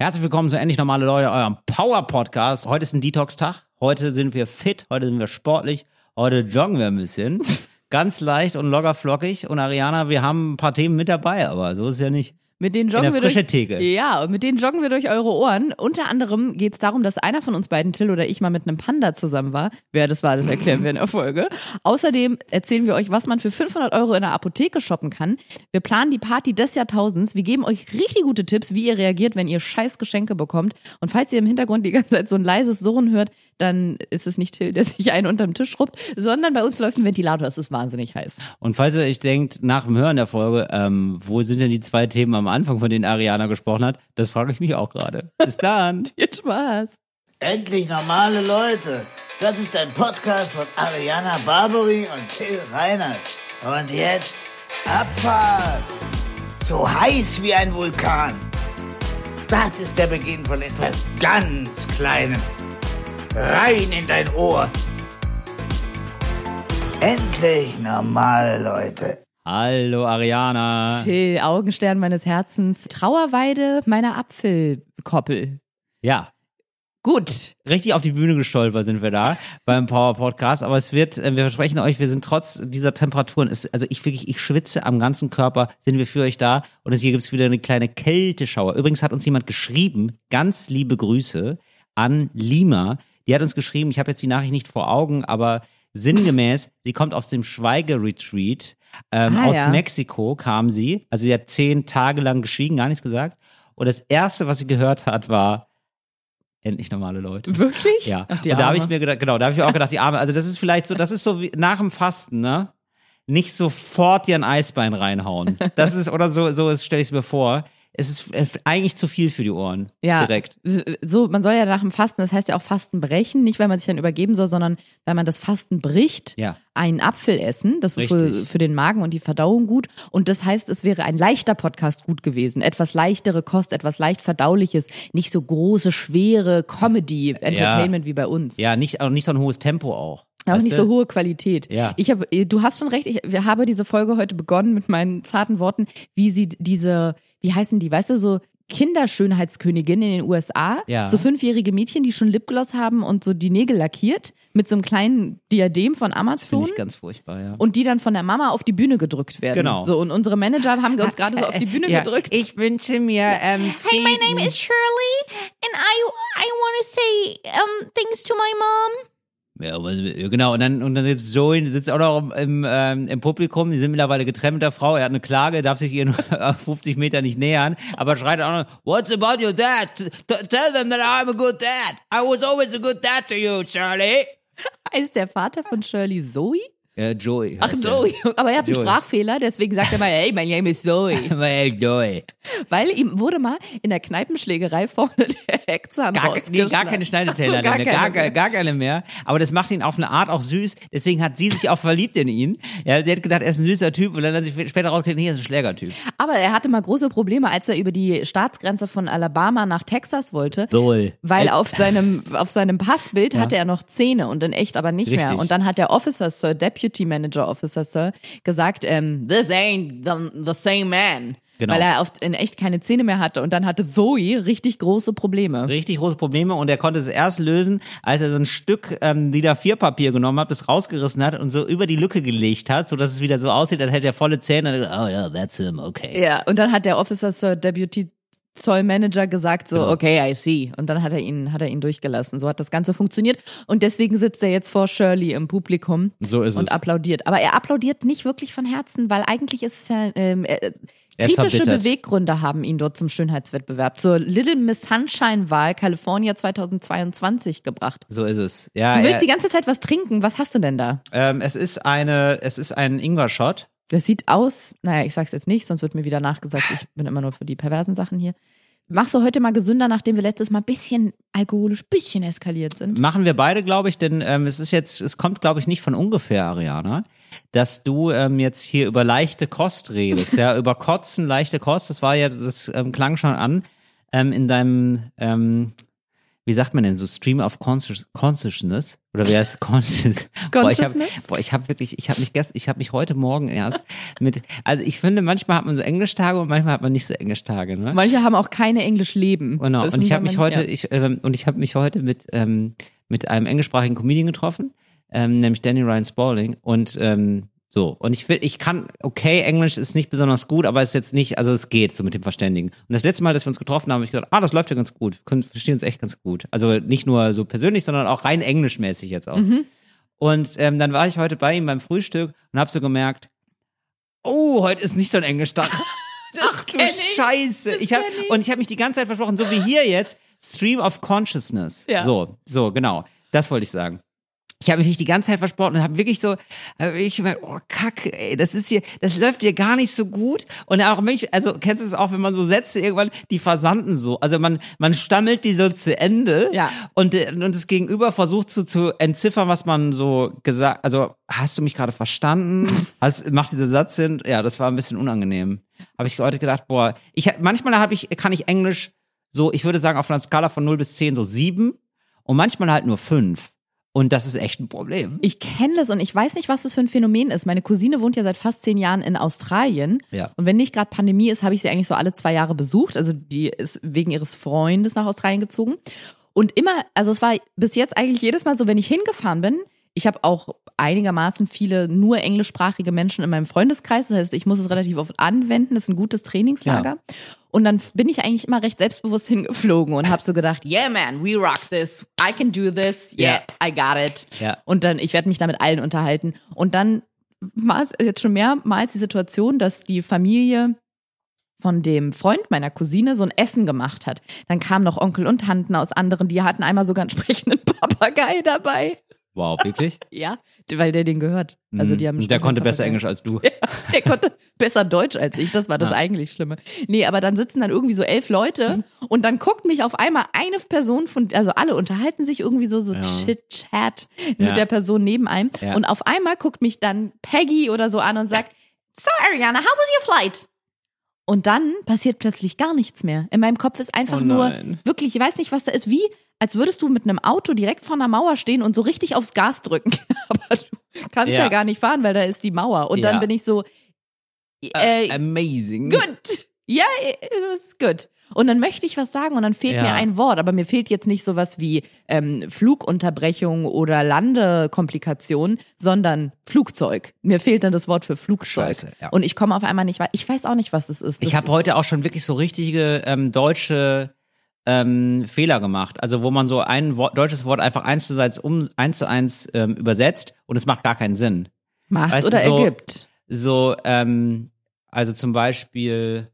Herzlich willkommen zu Endlich Normale Leute, eurem Power-Podcast. Heute ist ein Detox-Tag. Heute sind wir fit, heute sind wir sportlich, heute joggen wir ein bisschen. Ganz leicht und locker flockig. Und Ariana, wir haben ein paar Themen mit dabei, aber so ist es ja nicht. Mit denen joggen wir durch. Ja, und mit denen joggen wir durch eure Ohren. Unter anderem geht es darum, dass einer von uns beiden, Till oder ich, mal mit einem Panda zusammen war. Wer das war, das erklären wir in der Folge. Außerdem erzählen wir euch, was man für 500 Euro in der Apotheke shoppen kann. Wir planen die Party des Jahrtausends. Wir geben euch richtig gute Tipps, wie ihr reagiert, wenn ihr scheiß Geschenke bekommt. Und falls ihr im Hintergrund die ganze Zeit so ein leises Surren hört, dann ist es nicht Till, der sich einen unterm Tisch schrubbt, sondern bei uns läuft ein Ventilator. Es ist wahnsinnig heiß. Und falls ihr euch denkt, nach dem Hören der Folge, ähm, wo sind denn die zwei Themen am Anfang, von denen Ariana gesprochen hat, das frage ich mich auch gerade. Bis dann. Viel Spaß. Endlich normale Leute. Das ist ein Podcast von Ariana Barbary und Till Reiners. Und jetzt Abfahrt. So heiß wie ein Vulkan. Das ist der Beginn von etwas ganz Kleinem. Rein in dein Ohr. Endlich normale Leute. Hallo Ariana. Till, Augenstern meines Herzens, Trauerweide meiner Apfelkoppel. Ja, Gut. richtig auf die Bühne gestolpert sind wir da beim Power Podcast. Aber es wird, äh, wir versprechen euch, wir sind trotz dieser Temperaturen, ist, also ich wirklich, ich schwitze am ganzen Körper, sind wir für euch da. Und es- hier gibt's wieder eine kleine Kälteschauer. Übrigens hat uns jemand geschrieben, ganz liebe Grüße an Lima. Die hat uns geschrieben, ich habe jetzt die Nachricht nicht vor Augen, aber sinngemäß, sie kommt aus dem Schweigeretreat. Ähm, Ah, aus ja. Mexiko kam sie. Also sie hat zehn Tage lang geschwiegen, gar nichts gesagt. Und das erste, was sie gehört hat, war endlich normale Leute. Wirklich? Ja. Ach, und da habe ich mir gedacht, genau, da habe ich mir auch gedacht, die Arme, also das ist vielleicht so, das ist so wie nach dem Fasten, ne? Nicht sofort dir ein Eisbein reinhauen. Das ist, oder so, so stelle ich es mir vor. Es ist äh, eigentlich zu viel für die Ohren. Ja, Direkt. so, man soll ja nach dem Fasten, das heißt ja auch Fasten brechen, nicht weil man sich dann übergeben soll, sondern weil man das Fasten bricht, Ja. einen Apfel essen. Das ist wohl Richtig. für den Magen und die Verdauung gut. Und das heißt, es wäre ein leichter Podcast gut gewesen. Etwas leichtere Kost, etwas leicht verdauliches, nicht so große, schwere Comedy, Entertainment wie bei uns. Ja, nicht, auch nicht so ein hohes Tempo auch. Auch Weißt nicht so hohe Qualität. Ja. Ich habe, du hast schon recht. Ich wir habe diese Folge heute begonnen mit meinen zarten Worten, wie sie diese, wie heißen die, weißt du, so Kinderschönheitskönigin in den USA, Ja. so fünfjährige Mädchen, die schon Lipgloss haben und so die Nägel lackiert mit so einem kleinen Diadem von Finde Amazon. ich ganz furchtbar, ja. Und die dann von der Mama auf die Bühne gedrückt werden. Genau. So, und unsere Manager haben uns gerade so auf die Bühne ja, gedrückt. Ich wünsche mir, ähm, Hey, my name is Shirley, and I I want to say um things to my mom. Ja, genau, und dann, und dann sitzt Zoe, die sitzt auch noch im, ähm, im Publikum, die sind mittlerweile getrennt mit der Frau, er hat eine Klage, darf sich ihr nur 50 Meter nicht nähern, aber schreit auch noch, what's about your dad? T tell them that I'm a good dad. I was always a good dad to you, Charlie. Heißt der Vater von Shirley Zoe? Ja, Joey. Ach, heißt er. Aber er hat einen Joey. Sprachfehler, deswegen sagt er mal, hey, my name is Zoe. Hey, Joey. Weil ihm wurde mal in der Kneipenschlägerei vorne der Heckzahn Gar, nee, gar keine Schneidezähler so, gar mehr, keine gar, mehr. gar, keine mehr. Aber das macht ihn auf eine Art auch süß. Deswegen hat sie sich auch verliebt in ihn. Ja, sie hat gedacht, er ist ein süßer Typ und dann hat sie später rausgekriegt, nee, er ist ein Schlägertyp. Aber er hatte mal große Probleme, als er über die Staatsgrenze von Alabama nach Texas wollte. Soll. Weil Äh, auf seinem, auf seinem Passbild hatte er noch Zähne und in echt aber nicht mehr. Richtig. Und dann hat der Officer Sir, Deputy Manager Officer Sir, gesagt, ähm, this ain't the, the same man. Genau. Weil er auf, in echt keine Zähne mehr hatte. Und dann hatte Zoe richtig große Probleme. richtig große Probleme und er konnte es erst lösen, als er so ein Stück ähm, DIN A4-Papier genommen hat, das rausgerissen hat und so über die Lücke gelegt hat, so dass es wieder so aussieht, als hätte er volle Zähne. Und dann, oh ja, that's him, okay. Ja, und dann hat der Officer Sir Deputy Zollmanager gesagt so, Genau. okay, I see. Und dann hat er ihn, hat er ihn durchgelassen. So hat das Ganze funktioniert. Und deswegen sitzt er jetzt vor Shirley im Publikum So ist und es. applaudiert. Aber er applaudiert nicht wirklich von Herzen, weil eigentlich ist es ja, ähm, äh, kritische. Beweggründe haben ihn dort zum Schönheitswettbewerb, zur Little Miss Sunshine-Wahl California 2022 gebracht. So ist es. Ja, Du willst er, die ganze Zeit was trinken. Was hast du denn da? ähm, es ist eine, es ist ein Ingwer-Shot. Das sieht aus, naja, ich sag's jetzt nicht, sonst wird mir wieder nachgesagt, ich bin immer nur für die perversen Sachen hier. Machst du heute mal gesünder, nachdem wir letztes Mal ein bisschen alkoholisch, bisschen eskaliert sind? Machen wir beide, glaube ich, denn ähm, es ist jetzt, es kommt, glaube ich, nicht von ungefähr, Ariana, dass du ähm, jetzt hier über leichte Kost redest, ja, über Kotzen, leichte Kost. Das war ja, das ähm, klang schon an ähm, in deinem, ähm, wie sagt man denn so, Stream of Conscious, Consciousness? Oder wie heißt Conscious? Boah, ich habe Consciousness? boah, ich hab wirklich, ich habe mich gestern, ich habe mich heute Morgen erst mit, also ich finde, manchmal hat man so Englischtage und manchmal hat man nicht so Englischtage, ne? Manche haben auch keine Englisch-Leben. Genau. Das Und ich habe mich heute, ja. ich, ähm, und ich habe mich heute mit ähm, mit einem englischsprachigen Comedian getroffen, ähm, nämlich Danny Ryan Spalding. Und ähm, so. Und ich will, ich kann, okay, Englisch ist nicht besonders gut, aber es ist jetzt nicht, also es geht so mit dem Verständigen. Und das letzte Mal, dass wir uns getroffen haben, habe ich gedacht, ah, das läuft ja ganz gut. Wir können, verstehen uns echt ganz gut. Also nicht nur so persönlich, sondern auch rein englischmäßig jetzt auch. Mhm. Und ähm, dann war ich heute bei ihm beim Frühstück und habe so gemerkt, oh, heute ist nicht so ein Englisch-Tag. Ach du ich. Scheiße. Das Ich hab, ich. und ich habe mich die ganze Zeit versprochen, so wie hier jetzt, Stream of Consciousness. Ja. So, so, genau. Das wollte ich sagen. Ich habe mich die ganze Zeit versprochen und habe wirklich so, hab ich gemerkt, oh Kacke, ey, das ist hier, das läuft hier gar nicht so gut. Und auch mich, also kennst du es auch, wenn man so Sätze irgendwann, die versanden so. Also man, man stammelt die so zu Ende Ja. und, und das Gegenüber versucht so zu entziffern, was man so gesagt, also hast du mich gerade verstanden? Hast, macht dieser Satz Sinn? Ja, das war ein bisschen unangenehm. Habe ich heute gedacht, boah, ich manchmal habe ich, kann ich Englisch so, ich würde sagen, auf einer Skala von 0 bis 10 so 7 und manchmal halt nur 5. Und das ist echt ein Problem. Ich kenne das und ich weiß nicht, was das für ein Phänomen ist. Meine Cousine wohnt ja seit fast zehn Jahren in Australien. Ja. Und wenn nicht gerade Pandemie ist, habe ich sie eigentlich so alle zwei Jahre besucht. Also die ist wegen ihres Freundes nach Australien gezogen. Und immer, also es war bis jetzt eigentlich jedes Mal so, wenn ich hingefahren bin, ich habe auch einigermaßen viele nur englischsprachige Menschen in meinem Freundeskreis. Das heißt, ich muss es relativ oft anwenden. Das ist ein gutes Trainingslager. Und dann bin ich eigentlich immer recht selbstbewusst hingeflogen und habe so gedacht, yeah man, we rock this, I can do this, yeah, I got it. Ja. Und dann, ich werde mich da mit allen unterhalten. Und dann war es jetzt schon mehrmals die Situation, dass die Familie von dem Freund meiner Cousine so ein Essen gemacht hat. Dann kamen noch Onkel und Tanten aus anderen, die hatten einmal sogar einen sprechenden Papagei dabei. Wow, wirklich? Ja, weil der den gehört. Also die haben einen Mhm. der konnte besser. Englisch als du. Der konnte besser Deutsch als ich, das war das Ja. eigentlich Schlimme. Nee, aber dann sitzen dann irgendwie so elf Leute und dann guckt mich auf einmal eine Person von, also alle unterhalten sich irgendwie so, so Ja. Chit-Chat Ja. mit der Person neben einem. Ja. Und auf einmal guckt mich dann Peggy oder so an und sagt, So, Ariana, how was your flight? Und dann passiert plötzlich gar nichts mehr. In meinem Kopf ist einfach Oh nur, wirklich, ich weiß nicht, was da ist, wie, als würdest du mit einem Auto direkt vor einer Mauer stehen und so richtig aufs Gas drücken. Aber du kannst ja. Ja. gar nicht fahren, weil da ist die Mauer. Und dann Ja. bin ich so, äh, Amazing. good. Ja, it was good. Und dann möchte ich was sagen und dann fehlt Ja. mir ein Wort, aber mir fehlt jetzt nicht sowas wie ähm, Flugunterbrechung oder Landekomplikation, sondern Flugzeug. Mir fehlt dann das Wort für Flugzeug. Scheiße, ja. Und ich komme auf einmal nicht weiter. Ich weiß auch nicht, was das ist. Das Ich habe ist- heute auch schon wirklich so richtige ähm, deutsche ähm, Fehler gemacht. Also wo man so ein Wort, deutsches Wort einfach eins zu eins, um, eins, zu eins ähm, übersetzt und es macht gar keinen Sinn. macht weißt du, oder so- ergibt. So, ähm, also zum Beispiel,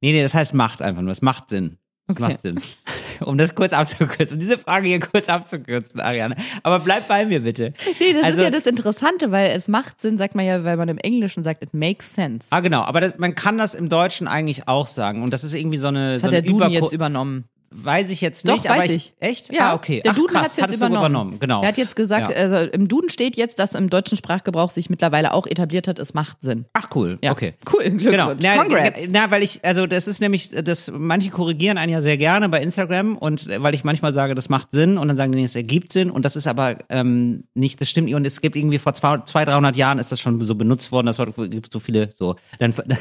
nee, nee, das heißt macht einfach nur, es macht Sinn. Okay. macht Sinn. Um das kurz abzukürzen, um diese Frage hier kurz abzukürzen, Ariane. Aber bleib bei mir bitte. Nee, das Also- ist ja das Interessante, weil es macht Sinn, sagt man ja, weil man im Englischen sagt, it makes sense. Ah, genau, aber das, man kann das im Deutschen eigentlich auch sagen. Und das ist irgendwie so eine. das so hat der Duden Überko- jetzt übernommen. Weiß ich jetzt Doch, nicht, aber weiß ich. Echt? Ja, ah, okay. Der Ach, Duden jetzt hat es übernommen. so übernommen. Genau. Er hat jetzt gesagt, Ja. also im Duden steht jetzt, dass im deutschen Sprachgebrauch sich mittlerweile auch etabliert hat, es macht Sinn. Ach, cool. Ja. Okay. Cool, Glückwunsch. Genau. Na, Congrats. na, weil ich, also das ist nämlich, das, manche korrigieren einen ja sehr gerne bei Instagram und äh, weil ich manchmal sage, das macht Sinn und dann sagen die, es ergibt Sinn und das ist aber ähm, nicht, das stimmt nicht und es gibt irgendwie vor zwei, zwei 300 Jahren ist das schon so benutzt worden, das gibt so viele, so, dann, dann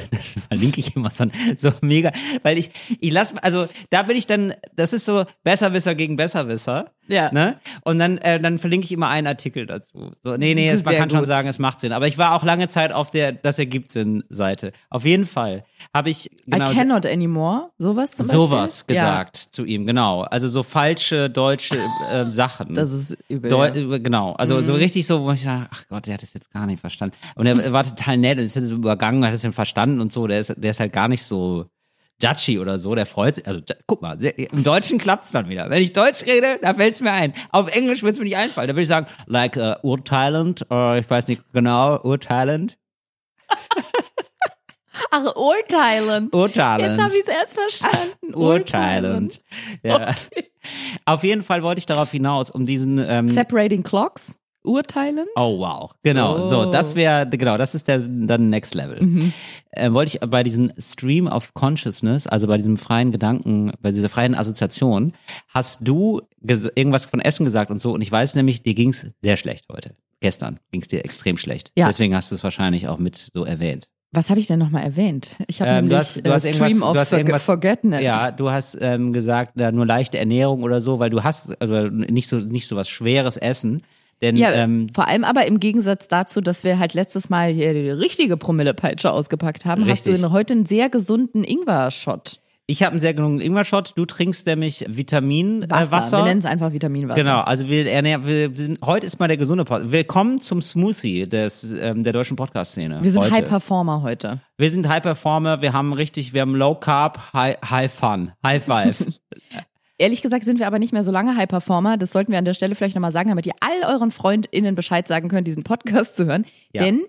verlinke ich immer so, so mega, weil ich, ich lass, also da bin ich dann, das ist so Besserwisser gegen Besserwisser. Ja. Ne? Und dann, äh, dann verlinke ich immer einen Artikel dazu. So, nee, nee, es, man kann schon gut. sagen, es macht Sinn. Aber ich war auch lange Zeit auf der Das ergibt Sinn-Seite. Auf jeden Fall habe ich genau I cannot anymore. Sowas zum sowas Beispiel? gesagt zu ihm, genau. Also so falsche deutsche äh, Sachen. Ja, das ist übel. Deu ja. Mhm. Genau, also so richtig so, wo ich dachte, ach Gott, der hat das jetzt gar nicht verstanden. Und er war total nett und ist so übergangen, hat es dann verstanden und so. Der ist, der ist halt gar nicht so judgy oder so, der freut sich. Also guck mal, im Deutschen klappt's dann wieder. Wenn ich Deutsch rede, da fällt's mir ein. Auf Englisch wird's mir nicht einfallen. Da würde ich sagen, like uh, urteilend, uh, ich weiß nicht genau, urteilend. Ach, urteilen. Urteilend. Jetzt habe ich es erst verstanden. urteilend. Ja. Auf jeden Fall wollte ich darauf hinaus, um diesen ähm, Separating Clocks. Urteilend. Oh wow, genau. So, So. das wäre genau, das ist der dann Next Level. Mhm. Äh, wollte ich bei diesem Stream of Consciousness, also bei diesem freien Gedanken, bei dieser freien Assoziation, hast du irgendwas von Essen gesagt und so. Und ich weiß nämlich, dir ging's sehr schlecht heute. Gestern ging's dir extrem schlecht. Ja. Deswegen hast du es wahrscheinlich auch mit so erwähnt. Was habe ich denn nochmal erwähnt? Ich habe Ähm, du nämlich hast- du äh, hast Stream of du hast Forg- irgendwas- Forgetness. Ja, du hast ähm, gesagt, da nur leichte Ernährung oder so, weil du hast also nicht so nicht so was schweres Essen. Denn Ja, ähm, vor allem aber im Gegensatz dazu, dass wir halt letztes Mal hier die richtige Promillepeitsche ausgepackt haben, hast du Richtig. heute einen sehr gesunden Ingwer-Shot. ich habe einen sehr genug Ingwer-Shot. Du trinkst nämlich Vitaminwasser. Wasser. Äh, Wasser. Wir nennen es einfach Vitaminwasser. Genau, also wir, ernähren, wir sind, heute ist mal der gesunde Podcast. Willkommen zum Smoothie des, ähm, der deutschen Podcast-Szene. Wir sind heute. High Performer heute. Wir sind High Performer, wir haben richtig, wir haben Low Carb, High, high Fun, High Five. Ehrlich gesagt sind wir aber nicht mehr so lange High Performer. Das sollten wir an der Stelle vielleicht nochmal sagen, damit ihr all euren FreundInnen Bescheid sagen könnt, diesen Podcast zu hören. Ja. Denn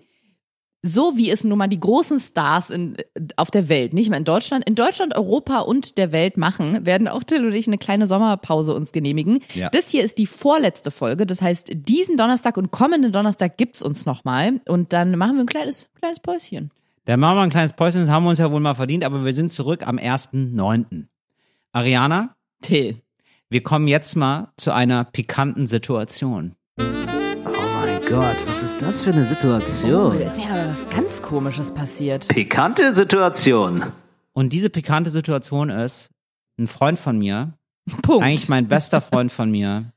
so wie es nun mal die großen Stars in, auf der Welt, nicht mehr in Deutschland, in Deutschland, Europa und der Welt machen, werden auch Till und ich eine kleine Sommerpause uns genehmigen. Ja. Das hier ist die vorletzte Folge. Das heißt, diesen Donnerstag und kommenden Donnerstag gibt's uns nochmal. Und dann machen wir ein kleines, kleines Päuschen. Dann machen wir ein kleines Päuschen, das haben wir uns ja wohl mal verdient, aber wir sind zurück am 1.9. Ariana, Till. wir kommen jetzt mal zu einer pikanten Situation. Oh mein Gott, was ist das für eine Oh, Situation? da ist ja was ganz Komisches passiert. Pikante Situation. Und diese pikante Situation ist, ein Freund von mir, Punkt. eigentlich mein bester Freund von mir,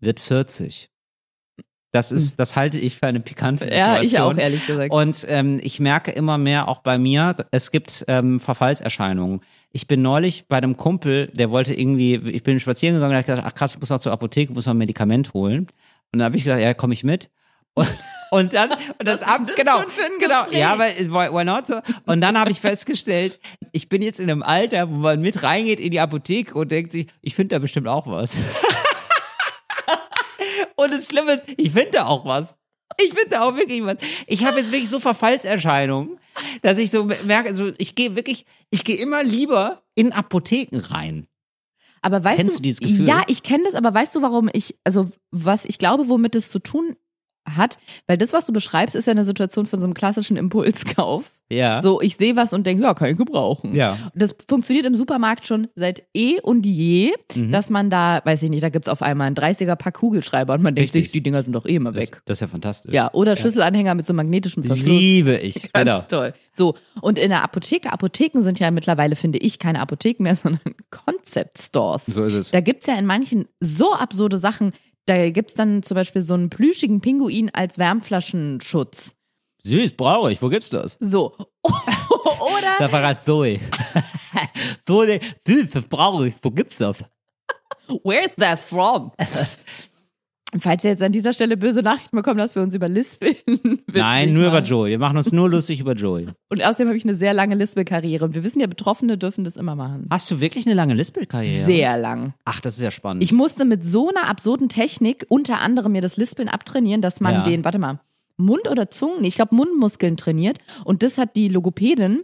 wird 40. Das ist, das halte ich für eine pikante Situation. ja, ich auch, ehrlich gesagt. Und ähm, ich merke immer mehr, auch bei mir, es gibt ähm, Verfallserscheinungen. Ich bin neulich bei einem Kumpel, der wollte irgendwie, ich bin spazieren gegangen und hab gedacht, ach krass, ich muss noch zur Apotheke, muss noch ein Medikament holen. Und dann habe ich gedacht, ja, komme ich mit. Und, und dann, und das, ist ab, das genau, genau, Gespräch? ja, weil, why, why not so? Und dann habe ich festgestellt, ich bin jetzt in einem Alter, wo man mit reingeht in die Apotheke und denkt sich, ich finde da bestimmt auch was. und das Schlimme ist, ich finde da auch was. Ich finde da auch wirklich was. Ich habe jetzt wirklich so Verfallserscheinungen, dass ich so merke, also ich gehe wirklich, ich gehe immer lieber in Apotheken rein. Aber weißt Kennst du, du dieses Gefühl? ja, ich kenne das, aber weißt du, warum ich, also was ich glaube, womit es zu tun hat, weil das, was du beschreibst, ist ja eine Situation von so einem klassischen Impulskauf. Ja. So, ich sehe was und denke, ja, kann ich gebrauchen. Ja. Das funktioniert im Supermarkt schon seit eh und je, Mhm. dass man da, weiß ich nicht, da gibt's auf einmal einen 30er-Pack Kugelschreiber und man denkt Richtig. sich, die Dinger sind doch eh immer Das, weg. das ist ja fantastisch. Ja, oder Schlüsselanhänger mit so magnetischem Verschluss. Liebe ich. Ganz Genau. toll. So, und in der Apotheke, Apotheken sind ja mittlerweile, finde ich, keine Apotheken mehr, sondern Concept Stores. So ist es. Da gibt's ja in manchen so absurde Sachen. Da gibt's dann zum Beispiel so einen plüschigen Pinguin als Wärmflaschenschutz. Süß, brauche ich. Wo gibt's das? So. Oder Da war gerade Zoe. Zoe, süß, das brauche ich. Wo gibt's das? where's that from? Falls wir jetzt an dieser Stelle böse Nachrichten bekommen, dass wir uns über Lispeln Nein, nur über machen. Joey. Wir machen uns nur lustig über Joey. Und außerdem habe ich eine sehr lange Lispel-Karriere. Und wir wissen ja, Betroffene dürfen das immer machen. Hast du wirklich eine lange Lispel-Karriere? Sehr lang. Ach, das ist ja spannend. Ich musste mit so einer absurden Technik unter anderem mir das Lispeln abtrainieren, dass man Ja. den, warte mal, Mund oder Zungen, nee, ich glaube Mundmuskeln trainiert. Und das hat die Logopädin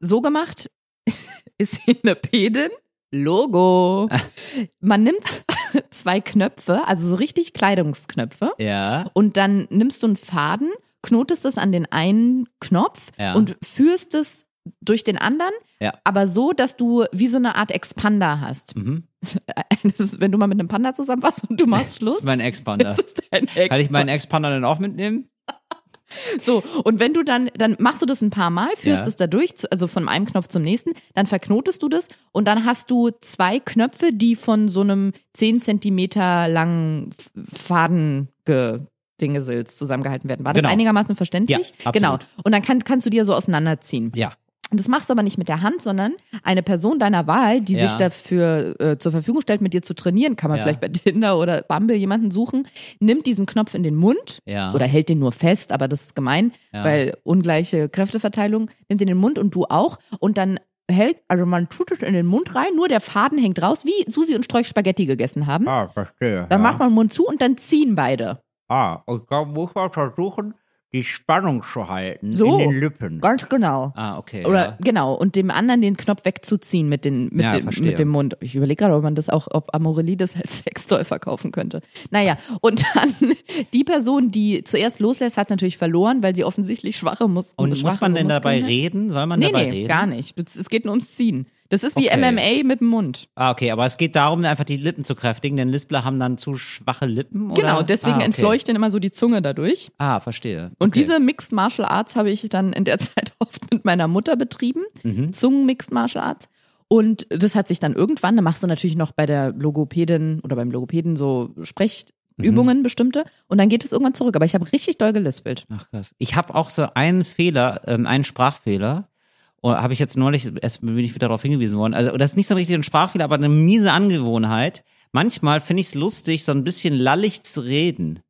so gemacht, ist sie eine Pädin? Logo. Man nimmt zwei Knöpfe, also so richtig Kleidungsknöpfe, ja. und dann nimmst du einen Faden, knotest es an den einen Knopf Ja. und führst es durch den anderen, Ja. aber so, dass du wie so eine Art Expander hast. Mhm. Ist, wenn du mal mit einem Panda zusammen warst und du machst Schluss. Das ist mein Ex-Panda. Das ist dein Ex. Kann ich meinen Ex-Panda dann auch mitnehmen? So, und wenn du dann, dann machst du das ein paar Mal, führst Ja. es da durch, also von einem Knopf zum nächsten, dann verknotest du das und dann hast du zwei Knöpfe, die von so einem 10 Zentimeter langen F- Faden Dingesels zusammengehalten werden. War das Genau. einigermaßen verständlich? Ja, absolut. Genau. Und dann kann, kannst du dir so auseinanderziehen. Ja. Das machst du aber nicht mit der Hand, sondern eine Person deiner Wahl, die Ja. sich dafür äh, zur Verfügung stellt, mit dir zu trainieren, kann man Ja. vielleicht bei Tinder oder Bumble jemanden suchen, nimmt diesen Knopf in den Mund Ja. oder hält den nur fest, aber das ist gemein, Ja. weil ungleiche Kräfteverteilung, nimmt in den Mund und du auch und dann hält, also man tut es in den Mund rein, nur der Faden hängt raus, wie Susi und Strolch Spaghetti gegessen haben. Ah, verstehe. Dann ja. macht man den Mund zu und dann ziehen beide. Ah, und da muss man versuchen, die Spannung zu halten So. in den Lippen. Ganz genau. Ah, okay. Oder ja. genau, und dem anderen den Knopf wegzuziehen mit, den, mit, Ja, dem, verstehe. mit dem Mund. Ich überlege gerade, ob man das auch, ob Amorelie das als Sextoy verkaufen könnte. Naja, und dann die Person, die zuerst loslässt, hat natürlich verloren, weil sie offensichtlich schwache Mus Und muss man denn dabei reden? Soll man Nee, dabei nee, reden? gar nicht. Es geht nur ums Ziehen. Das ist wie Okay. MMA mit dem Mund. Ah, okay, aber es geht darum, einfach die Lippen zu kräftigen, denn Lispler haben dann zu schwache Lippen, oder? Genau, deswegen ah, okay. entfleuchten immer so die Zunge dadurch. Ah, verstehe. Und okay. diese Mixed Martial Arts habe ich dann in der Zeit oft mit meiner Mutter betrieben. Mhm. Zungen-Mixed Martial Arts. Und das hat sich dann irgendwann, da machst du natürlich noch bei der Logopädin oder beim Logopäden so Sprechübungen bestimmte. Und dann geht es irgendwann zurück. Aber ich habe richtig doll gelispelt. Ach krass. Ich habe auch so einen Fehler, ähm, einen Sprachfehler. Habe ich jetzt neulich, erst bin ich wieder darauf hingewiesen worden. Also, das ist nicht so richtig ein Sprachfehler, aber eine miese Angewohnheit. Manchmal finde ich es lustig, so ein bisschen lallig zu reden.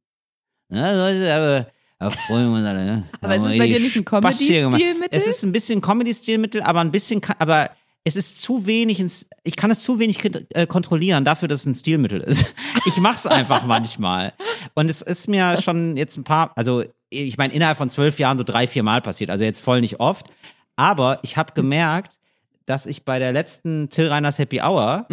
Ja, Leute, aber, aber freuen wir uns alle, ne? Aber ist es bei dir nicht ein. Comedy-Stilmittel? Es ist ein bisschen Comedy-Stilmittel, aber ein bisschen, aber es ist zu wenig, ins, ich kann es zu wenig äh, kontrollieren dafür, dass es ein Stilmittel ist. Ich mach's einfach manchmal. Und es ist mir schon jetzt ein paar, also ich meine, innerhalb von zwölf Jahren so drei, vier Mal passiert, also jetzt voll nicht oft. Aber ich habe gemerkt, dass ich bei der letzten Till Reiners Happy Hour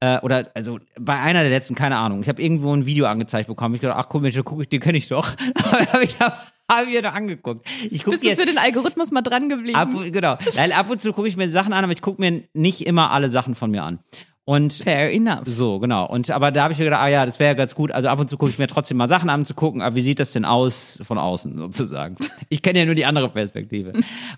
äh, oder also bei einer der letzten, keine Ahnung, ich habe irgendwo ein Video angezeigt bekommen. Ich gedacht, ach komm, Mensch, guck ich, den kenne ich doch. habe ich da hab ich mir da angeguckt. Ich gucke Bist du jetzt für den Algorithmus mal dran geblieben? ab, genau. Weil ab und zu gucke ich mir Sachen an, aber ich gucke mir nicht immer alle Sachen von mir an. Und Fair enough. so, genau. Und aber da habe ich mir gedacht, ah ja, das wäre ja ganz gut. Also ab und zu gucke ich mir trotzdem mal Sachen an, zu gucken, aber wie sieht das denn aus von außen sozusagen? Ich kenne ja nur die andere Perspektive.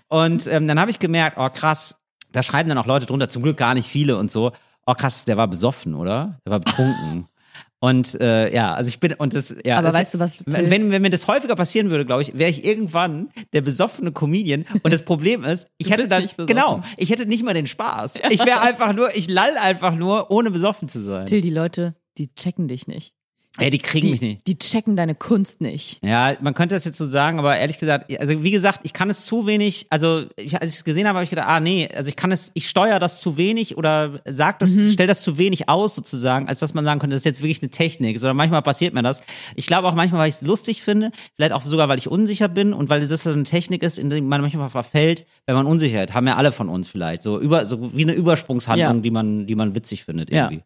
Und ähm, dann habe ich gemerkt, oh krass, da schreiben dann auch Leute drunter, zum Glück gar nicht viele und so. Oh krass, der war besoffen, oder? Der war betrunken. Und äh, ja, also ich bin und das ja. Aber das, weißt du was, Till? Wenn, wenn mir das häufiger passieren würde, glaube ich, wäre ich irgendwann der besoffene Comedian. Und das Problem ist, ich hätte dann genau, ich hätte nicht mal den Spaß. Ich wäre einfach nur, ich lall einfach nur, ohne besoffen zu sein. Till, die Leute, die checken dich nicht. Ey, die kriegen Die, mich nicht. die checken deine Kunst nicht. Ja, man könnte das jetzt so sagen, aber ehrlich gesagt, also wie gesagt, ich kann es zu wenig, also ich, als ich es gesehen habe, habe ich gedacht, ah nee, also ich kann es, ich steuere das zu wenig oder sag das, Mhm. stell das zu wenig aus sozusagen, als dass man sagen könnte, das ist jetzt wirklich eine Technik, sondern manchmal passiert mir das. Ich glaube auch manchmal, weil ich es lustig finde, vielleicht auch sogar, weil ich unsicher bin und weil das so eine Technik ist, in die man manchmal verfällt, wenn man Unsicherheit, haben ja alle von uns vielleicht, so über, so wie eine Übersprungshandlung, Ja. die man, die man witzig findet irgendwie. Ja.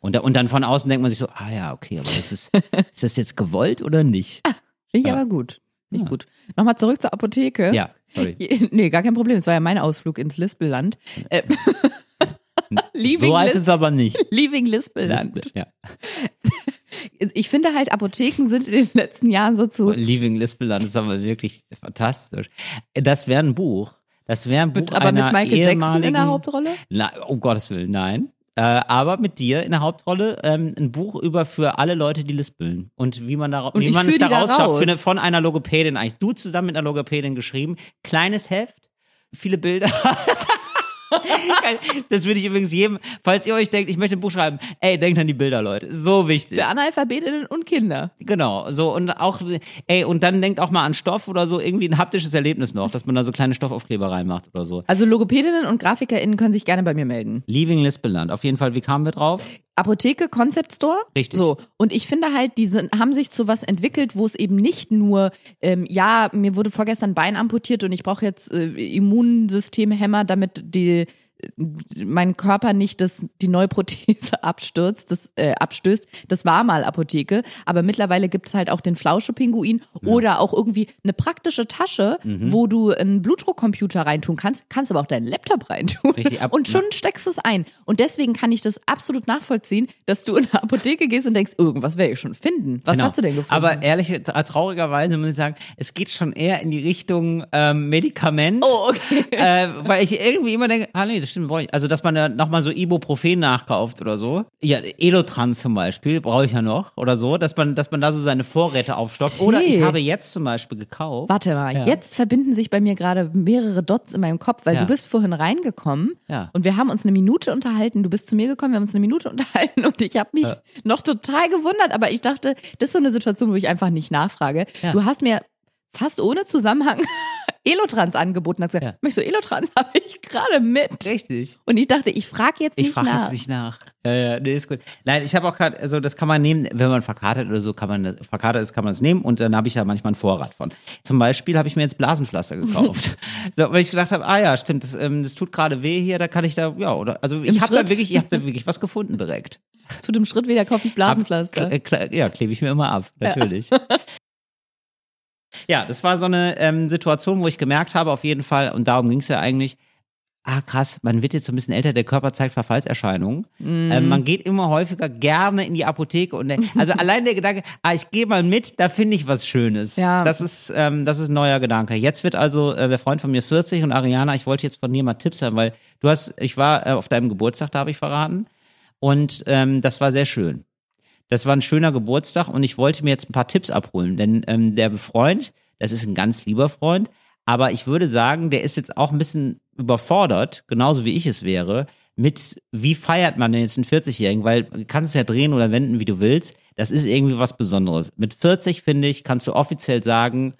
Und, da- und dann von außen denkt man sich so, ah ja, okay, aber ist, ist das jetzt gewollt oder nicht? Finde ich Ja. aber gut. Finde ich gut. Nochmal zurück zur Apotheke. Ja, sorry. Je- Nee, gar kein Problem. Es war ja mein Ausflug ins Lispelland. Äh, Leaving, So heißt Lis es aber nicht. Leaving Lispelland. Ja. Ich finde halt, Apotheken sind in den letzten Jahren so zu. Leaving Lispelland ist aber wirklich fantastisch. Das wäre ein Buch. Das wäre ein Buch Mit, aber mit einer Michael Jackson in der Hauptrolle? Na, um Gottes Willen, nein. Äh, aber mit dir in der Hauptrolle ähm, ein Buch über für alle Leute, die lispeln. Und wie man, da, Und wie man es da raus. Eine, von einer Logopädin eigentlich. Du zusammen mit einer Logopädin geschrieben. Kleines Heft, viele Bilder. das würde ich übrigens jedem, falls ihr euch denkt, ich möchte ein Buch schreiben, ey, denkt an die Bilder, Leute. So wichtig. Für Analphabetinnen und Kinder. Genau, so und auch, ey, und dann denkt auch mal an Stoff oder so, irgendwie ein haptisches Erlebnis noch, dass man da so kleine Stoffaufkleber reinmacht oder so. Also Logopädinnen und GrafikerInnen können sich gerne bei mir melden. Leaving Lispelland, auf jeden Fall, wie kamen wir drauf? Apotheke, Concept Store. Richtig. So. Und ich finde halt, die sind, haben sich zu was entwickelt, wo es eben nicht nur, ähm, ja, mir wurde vorgestern ein Bein amputiert und ich brauche jetzt äh, Immunsystemhämmer, damit die mein Körper nicht das, die neue Prothese abstürzt, das, äh, abstößt. Das war mal Apotheke, aber mittlerweile gibt es halt auch den Flauschepinguin oder auch irgendwie eine praktische Tasche, Mhm. wo du einen Blutdruckcomputer reintun kannst, kannst aber auch deinen Laptop reintun. Richtig, ab- und schon steckst du es ein. Und deswegen kann ich das absolut nachvollziehen, dass du in eine Apotheke gehst und denkst, irgendwas werde ich schon finden. Was Genau. hast du denn gefunden? Aber ehrlich, tra- traurigerweise muss ich sagen, es geht schon eher in die Richtung ähm, Medikament. oh, okay. äh, weil ich irgendwie immer denke, ah nee, stimmt, brauche ich. Also, dass man da nochmal so Ibuprofen nachkauft oder so. Ja, Elotrans zum Beispiel brauche ich ja noch oder so, dass man, dass man da so seine Vorräte aufstockt. Oder ich Tee. habe jetzt zum Beispiel gekauft. Warte mal, Ja. jetzt verbinden sich bei mir gerade mehrere Dots in meinem Kopf, weil Ja. du bist vorhin reingekommen Ja. und wir haben uns eine Minute unterhalten. Du bist zu mir gekommen, wir haben uns eine Minute unterhalten und ich habe mich noch total gewundert, aber ich dachte, das ist so eine Situation, wo ich einfach nicht nachfrage. Du hast mir fast ohne Zusammenhang Elotrans angeboten, hat gesagt, Ja. möchtest du Elotrans? Habe ich gerade mit. Richtig. Und ich dachte, ich frage jetzt Ich nicht frage nach. jetzt nicht nach. Ja, ja, nee, ist gut. Nein, ich habe auch gerade, also das kann man nehmen, wenn man verkatert oder so, kann man, das- verkatert ist, kann man es nehmen und dann habe ich ja manchmal einen Vorrat von. Zum Beispiel habe ich mir jetzt Blasenpflaster gekauft. so, weil ich gedacht habe, ah ja, stimmt, das, ähm, das tut gerade weh hier, da kann ich da, ja, oder, also ich habe da wirklich, ich habe da wirklich was gefunden direkt. Zu dem Schritt wieder kaufe ich Blasenpflaster. Ab, kle- ja, klebe ich mir immer ab, natürlich. Ja, das war so eine ähm, Situation, wo ich gemerkt habe, auf jeden Fall, und darum ging es ja eigentlich, ah krass, man wird jetzt so ein bisschen älter, der Körper zeigt Verfallserscheinungen. Mhm. Ähm, man geht immer häufiger gerne in die Apotheke und also allein der Gedanke, ah, ich gehe mal mit, da finde ich was Schönes. Ja. Das ist, ähm, das ist ein neuer Gedanke. Jetzt wird also äh, der Freund von mir 40 und Ariana, ich wollte jetzt von dir mal Tipps haben, weil du hast, ich war äh, auf deinem Geburtstag, da habe ich verraten. Und ähm, das war sehr schön. Das war ein schöner Geburtstag und ich wollte mir jetzt ein paar Tipps abholen, denn ähm, der Freund, das ist ein ganz lieber Freund, aber ich würde sagen, der ist jetzt auch ein bisschen überfordert, genauso wie ich es wäre, mit wie feiert man denn jetzt einen 40-Jährigen, weil du kannst es ja drehen oder wenden, wie du willst. Das ist irgendwie was Besonderes. Mit 40, finde ich, kannst du offiziell sagen,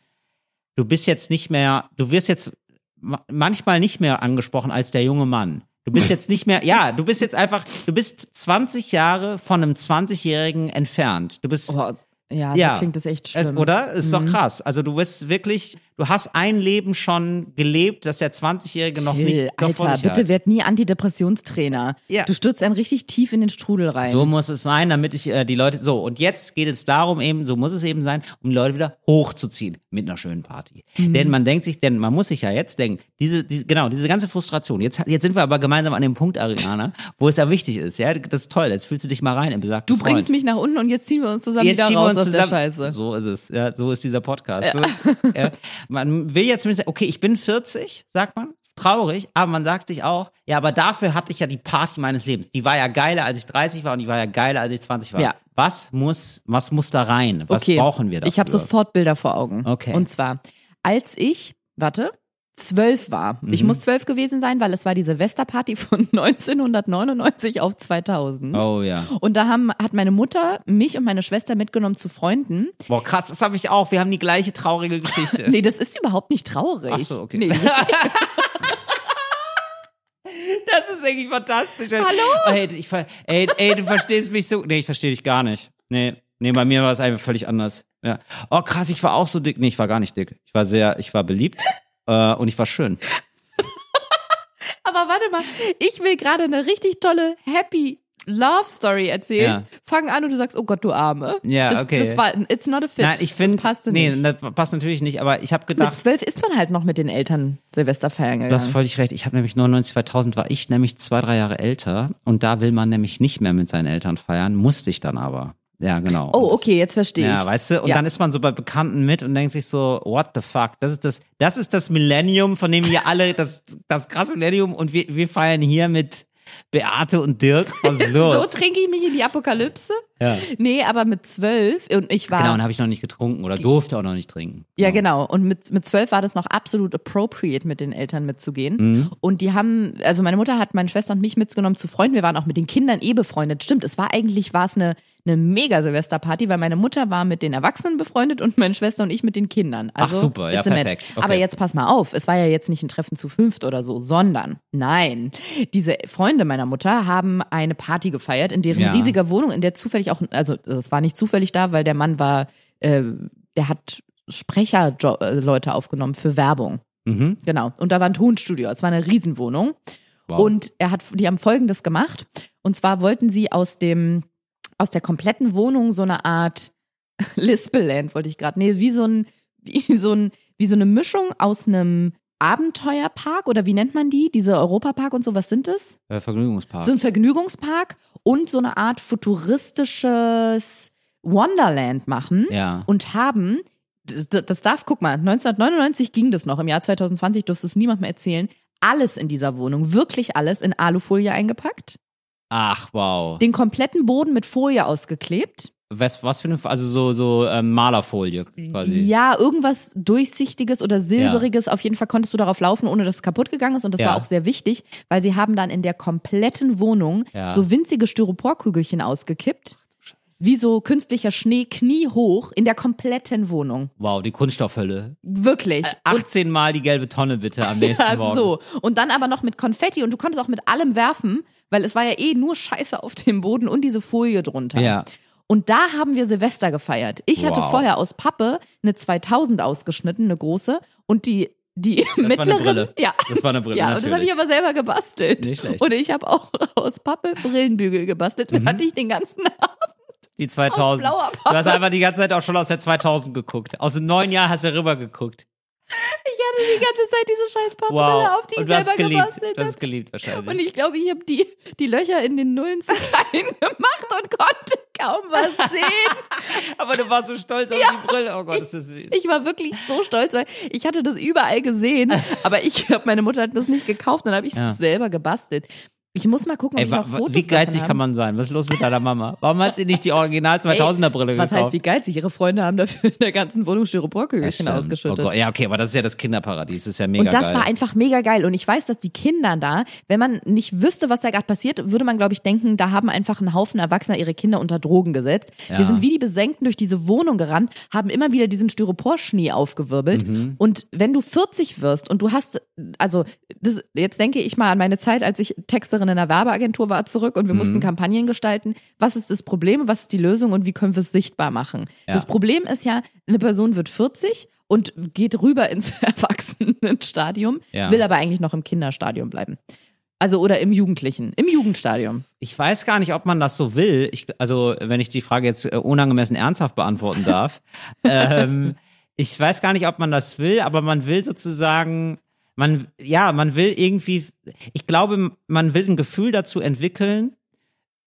du bist jetzt nicht mehr, du wirst jetzt ma- manchmal nicht mehr angesprochen als der junge Mann. Du bist jetzt nicht mehr, ja, du bist jetzt einfach, du bist 20 Jahre von einem 20-Jährigen entfernt. Du bist, Oh, ja, Ja. klingt das echt es, schlimm. oder? Ist Mhm. doch krass. Also du bist wirklich, du hast ein Leben schon gelebt, das der 20-Jährige noch nicht noch vor Alter, bitte werd nie Antidepressionstrainer. Ja. Du stürzt einen richtig tief in den Strudel rein. So muss es sein, damit ich äh, die Leute so und jetzt geht es darum eben, so muss es eben sein, um die Leute wieder hochzuziehen mit einer schönen Party. Mhm. Denn man denkt sich, denn man muss sich ja jetzt denken, diese, diese genau diese ganze Frustration. Jetzt jetzt sind wir aber gemeinsam an dem Punkt, Ariana, wo es ja wichtig ist. Ja, das ist toll. Jetzt fühlst du dich mal rein im besagten du bringst Freund. mich nach unten und jetzt ziehen wir uns zusammen Jetzt wieder raus aus zusammen. der Scheiße. So ist es. Ja, so ist dieser Podcast. So ist, ja. Man will jetzt zumindest, okay, ich bin 40, sagt man. Traurig, aber man sagt sich auch, ja, aber dafür hatte ich ja die Party meines Lebens. Die war ja geiler, als ich 30 war und die war ja geiler, als ich 20 war. Ja. Was muss, was muss da rein? Was okay. brauchen wir dafür? Ich habe sofort Bilder vor Augen. Okay. Und zwar, als ich, warte, zwölf war. Ich Mhm. muss zwölf gewesen sein, weil es war die Silvesterparty von 1999 auf 2000. Oh ja. Und da haben, hat meine Mutter mich und meine Schwester mitgenommen zu Freunden. Boah, krass, das habe ich auch. Wir haben die gleiche traurige Geschichte. Nee, das ist überhaupt nicht traurig. Ach so, okay. Nee. Das ist eigentlich fantastisch. Hallo? Ey, ich, ey, ey, du verstehst mich so. Nee, ich verstehe dich gar nicht. Nee, nee, bei mir war es einfach völlig anders. Ja. Oh, krass, ich war auch so dick. Nee, ich war gar nicht dick. Ich war sehr, ich war beliebt äh, und ich war schön. Aber warte mal, ich will gerade eine richtig tolle Happy Love Story erzählen. Ja. Fang an und du sagst, oh Gott, du Arme. Ja, das, okay. Das war, it's not a fit. Nein, ich finde, das passte nee, nicht. das passt natürlich nicht, aber ich habe Mit gedacht, zwölf ist man halt noch mit den Eltern Silvester feiern du hast gegangen. völlig recht. Ich habe nämlich 99, 2000 war ich nämlich zwei, drei Jahre älter und da will man nämlich nicht mehr mit seinen Eltern feiern, musste ich dann aber. Ja, genau. Oh, okay, jetzt verstehe ich. Ja, weißt du, und Ja. dann ist man so bei Bekannten mit und denkt sich so, what the fuck? Das ist das, das ist das Millennium, von dem wir alle, das, das krasse Millennium und wir, wir feiern hier mit Beate und Dirk. Was ist los? So trinke ich mich in die Apokalypse? ja. Nee, aber mit zwölf und ich war. Genau, und habe ich noch nicht getrunken oder durfte auch noch nicht trinken. Ja, genau. Und mit, mit zwölf war das noch absolut appropriate, mit den Eltern mitzugehen. Mhm. Und die haben, also meine Mutter hat meine Schwester und mich mitgenommen zu Freunden. Wir waren auch mit den Kindern eh befreundet. Stimmt, es war eigentlich, war es eine, eine mega Silvesterparty, weil meine Mutter war mit den Erwachsenen befreundet und meine Schwester und ich mit den Kindern. Also, Ach, super, ja, perfekt. Okay. Aber jetzt pass mal auf, es war ja jetzt nicht ein Treffen zu fünft oder so, sondern nein, diese Freunde meiner Mutter haben eine Party gefeiert in deren Ja. riesiger Wohnung, in der zufällig auch, also das war nicht zufällig da, weil der Mann war, äh, der hat Sprecherleute aufgenommen für Werbung. Mhm. Genau. Und da war ein Tonstudio. Es war eine Riesenwohnung. Wow. Und er hat, die haben Folgendes gemacht. Und zwar wollten sie aus dem, aus der kompletten Wohnung so eine Art Lispelland, wollte ich gerade. Nee, wie so ein, wie so ein, wie so eine Mischung aus einem Abenteuerpark oder wie nennt man die? Diese Europapark und so, was sind das? äh, Vergnügungspark. So ein Vergnügungspark und so eine Art futuristisches Wonderland machen ja. und haben, das, das darf, guck mal, 1999 ging das noch, im Jahr 2020 durfte es niemand mehr erzählen, alles in dieser Wohnung, wirklich alles in Alufolie eingepackt, Ach, wow. den kompletten Boden mit Folie ausgeklebt. Was, was für eine, also so, so ähm, Malerfolie quasi. Ja, irgendwas Durchsichtiges oder Silberiges. Auf jeden Fall konntest du darauf laufen, ohne dass es kaputt gegangen ist. Und das Ja. war auch sehr wichtig, weil sie haben dann in der kompletten Wohnung Ja. so winzige Styroporkügelchen ausgekippt. Wie so künstlicher Schnee kniehoch in der kompletten Wohnung. Wow, die Kunststoffhölle. Wirklich. 18 Mal die gelbe Tonne bitte am nächsten Ja, Morgen. so. Und dann aber noch mit Konfetti und du konntest auch mit allem werfen, weil es war ja eh nur Scheiße auf dem Boden und diese Folie drunter. Ja. Und da haben wir Silvester gefeiert. Ich hatte Wow. vorher aus Pappe eine 2000 ausgeschnitten, eine große, und die die Das war eine Brille. ja, Das war eine Brille, ja, und das habe ich natürlich. aber selber gebastelt. Nicht schlecht. Und ich habe auch aus Pappe Brillenbügel gebastelt. Mhm. Hatte ich den ganzen Abend. Die 2000. blauer Du hast einfach die ganze Zeit auch schon aus der 2000 geguckt. Aus dem neuen Jahr hast du rüber geguckt. Ich hatte die ganze Zeit diese scheiß Pappbrille Wow. auf, die ich Und selber geliebt. gebastelt habe. hast es geliebt wahrscheinlich. Und ich glaube, ich habe die, die Löcher in den Nullen zu klein gemacht und konnte kaum was sehen. aber du warst so stolz auf die Brille. Oh Gott, ist das süß. Ich war wirklich so stolz, weil ich hatte das überall gesehen, aber ich habe meine Mutter hat das nicht gekauft, dann habe ich es Ja. selber gebastelt. Ich muss mal gucken, ob Ey, ich noch Fotos wie geizig kann man sein? Was ist los mit deiner Mama? Warum hat sie nicht die Original 2000er Brille Was gekauft? heißt, wie geizig? Ihre Freunde haben dafür in der ganzen Wohnung Styroporkügelchen Stimmt. ausgeschüttet. Oh. Ja, okay, aber das ist ja das Kinderparadies. Das ist ja mega Und das geil. war einfach mega geil. Und ich weiß, dass die Kinder da, wenn man nicht wüsste, was da gerade passiert, würde man, glaube ich, denken, da haben einfach ein Haufen Erwachsener ihre Kinder unter Drogen gesetzt. Ja. Wir sind wie die Besenkten durch diese Wohnung gerannt, haben immer wieder diesen Styroporschnee aufgewirbelt. Mhm. Und wenn du 40 wirst und du hast, also das, jetzt denke ich mal an meine Zeit, als ich Texterin in einer Werbeagentur war, zurück und wir Mhm. mussten Kampagnen gestalten. Was ist das Problem? Was ist die Lösung und wie können wir es sichtbar machen? Ja. Das Problem ist ja, eine Person wird 40 und geht rüber ins Erwachsenenstadium, Ja. will aber eigentlich noch im Kinderstadium bleiben. Also oder im Jugendlichen, im Jugendstadium. Ich weiß gar nicht, ob man das so will. Ich, also, wenn ich die Frage jetzt äh, unangemessen ernsthaft beantworten darf. ähm, ich weiß gar nicht, ob man das will, aber man will sozusagen, man, ja, man will irgendwie, ich glaube, man will ein Gefühl dazu entwickeln,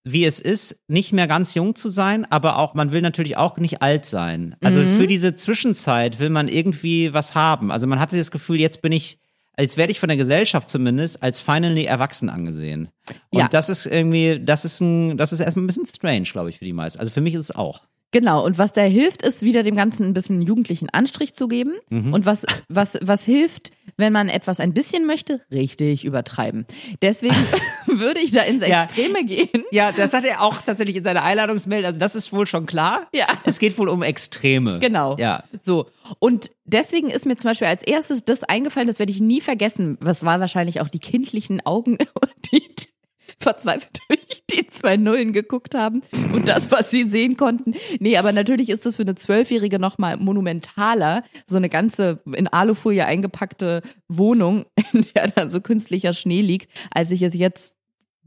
wie es ist, nicht mehr ganz jung zu sein, aber auch, man will natürlich auch nicht alt sein. Also Mhm. für diese Zwischenzeit will man irgendwie was haben. Also man hatte das Gefühl, jetzt bin ich, jetzt werde ich von der Gesellschaft zumindest als finally erwachsen angesehen. Und Ja. das ist irgendwie, das ist ein, das ist erstmal ein bisschen strange, glaube ich, für die meisten. Also für mich ist es auch. Genau, und was da hilft, ist wieder dem Ganzen ein bisschen jugendlichen Anstrich zu geben. Mhm. Und was, was, was hilft, wenn man etwas ein bisschen möchte, richtig übertreiben. Deswegen würde ich da ins Ja. Extreme gehen. Ja, das hat er auch tatsächlich in seiner Einladungsmail, also das ist wohl schon klar. Ja. Es geht wohl um Extreme. Genau. Ja. So. Und deswegen ist mir zum Beispiel als erstes das eingefallen, das werde ich nie vergessen. Was war wahrscheinlich auch die kindlichen Augen, die verzweifelt durch die zwei Nullen geguckt haben und das, was sie sehen konnten. Nee, aber natürlich ist das für eine Zwölfjährige nochmal monumentaler, so eine ganze in Alufolie eingepackte Wohnung, in der dann so künstlicher Schnee liegt, als ich es jetzt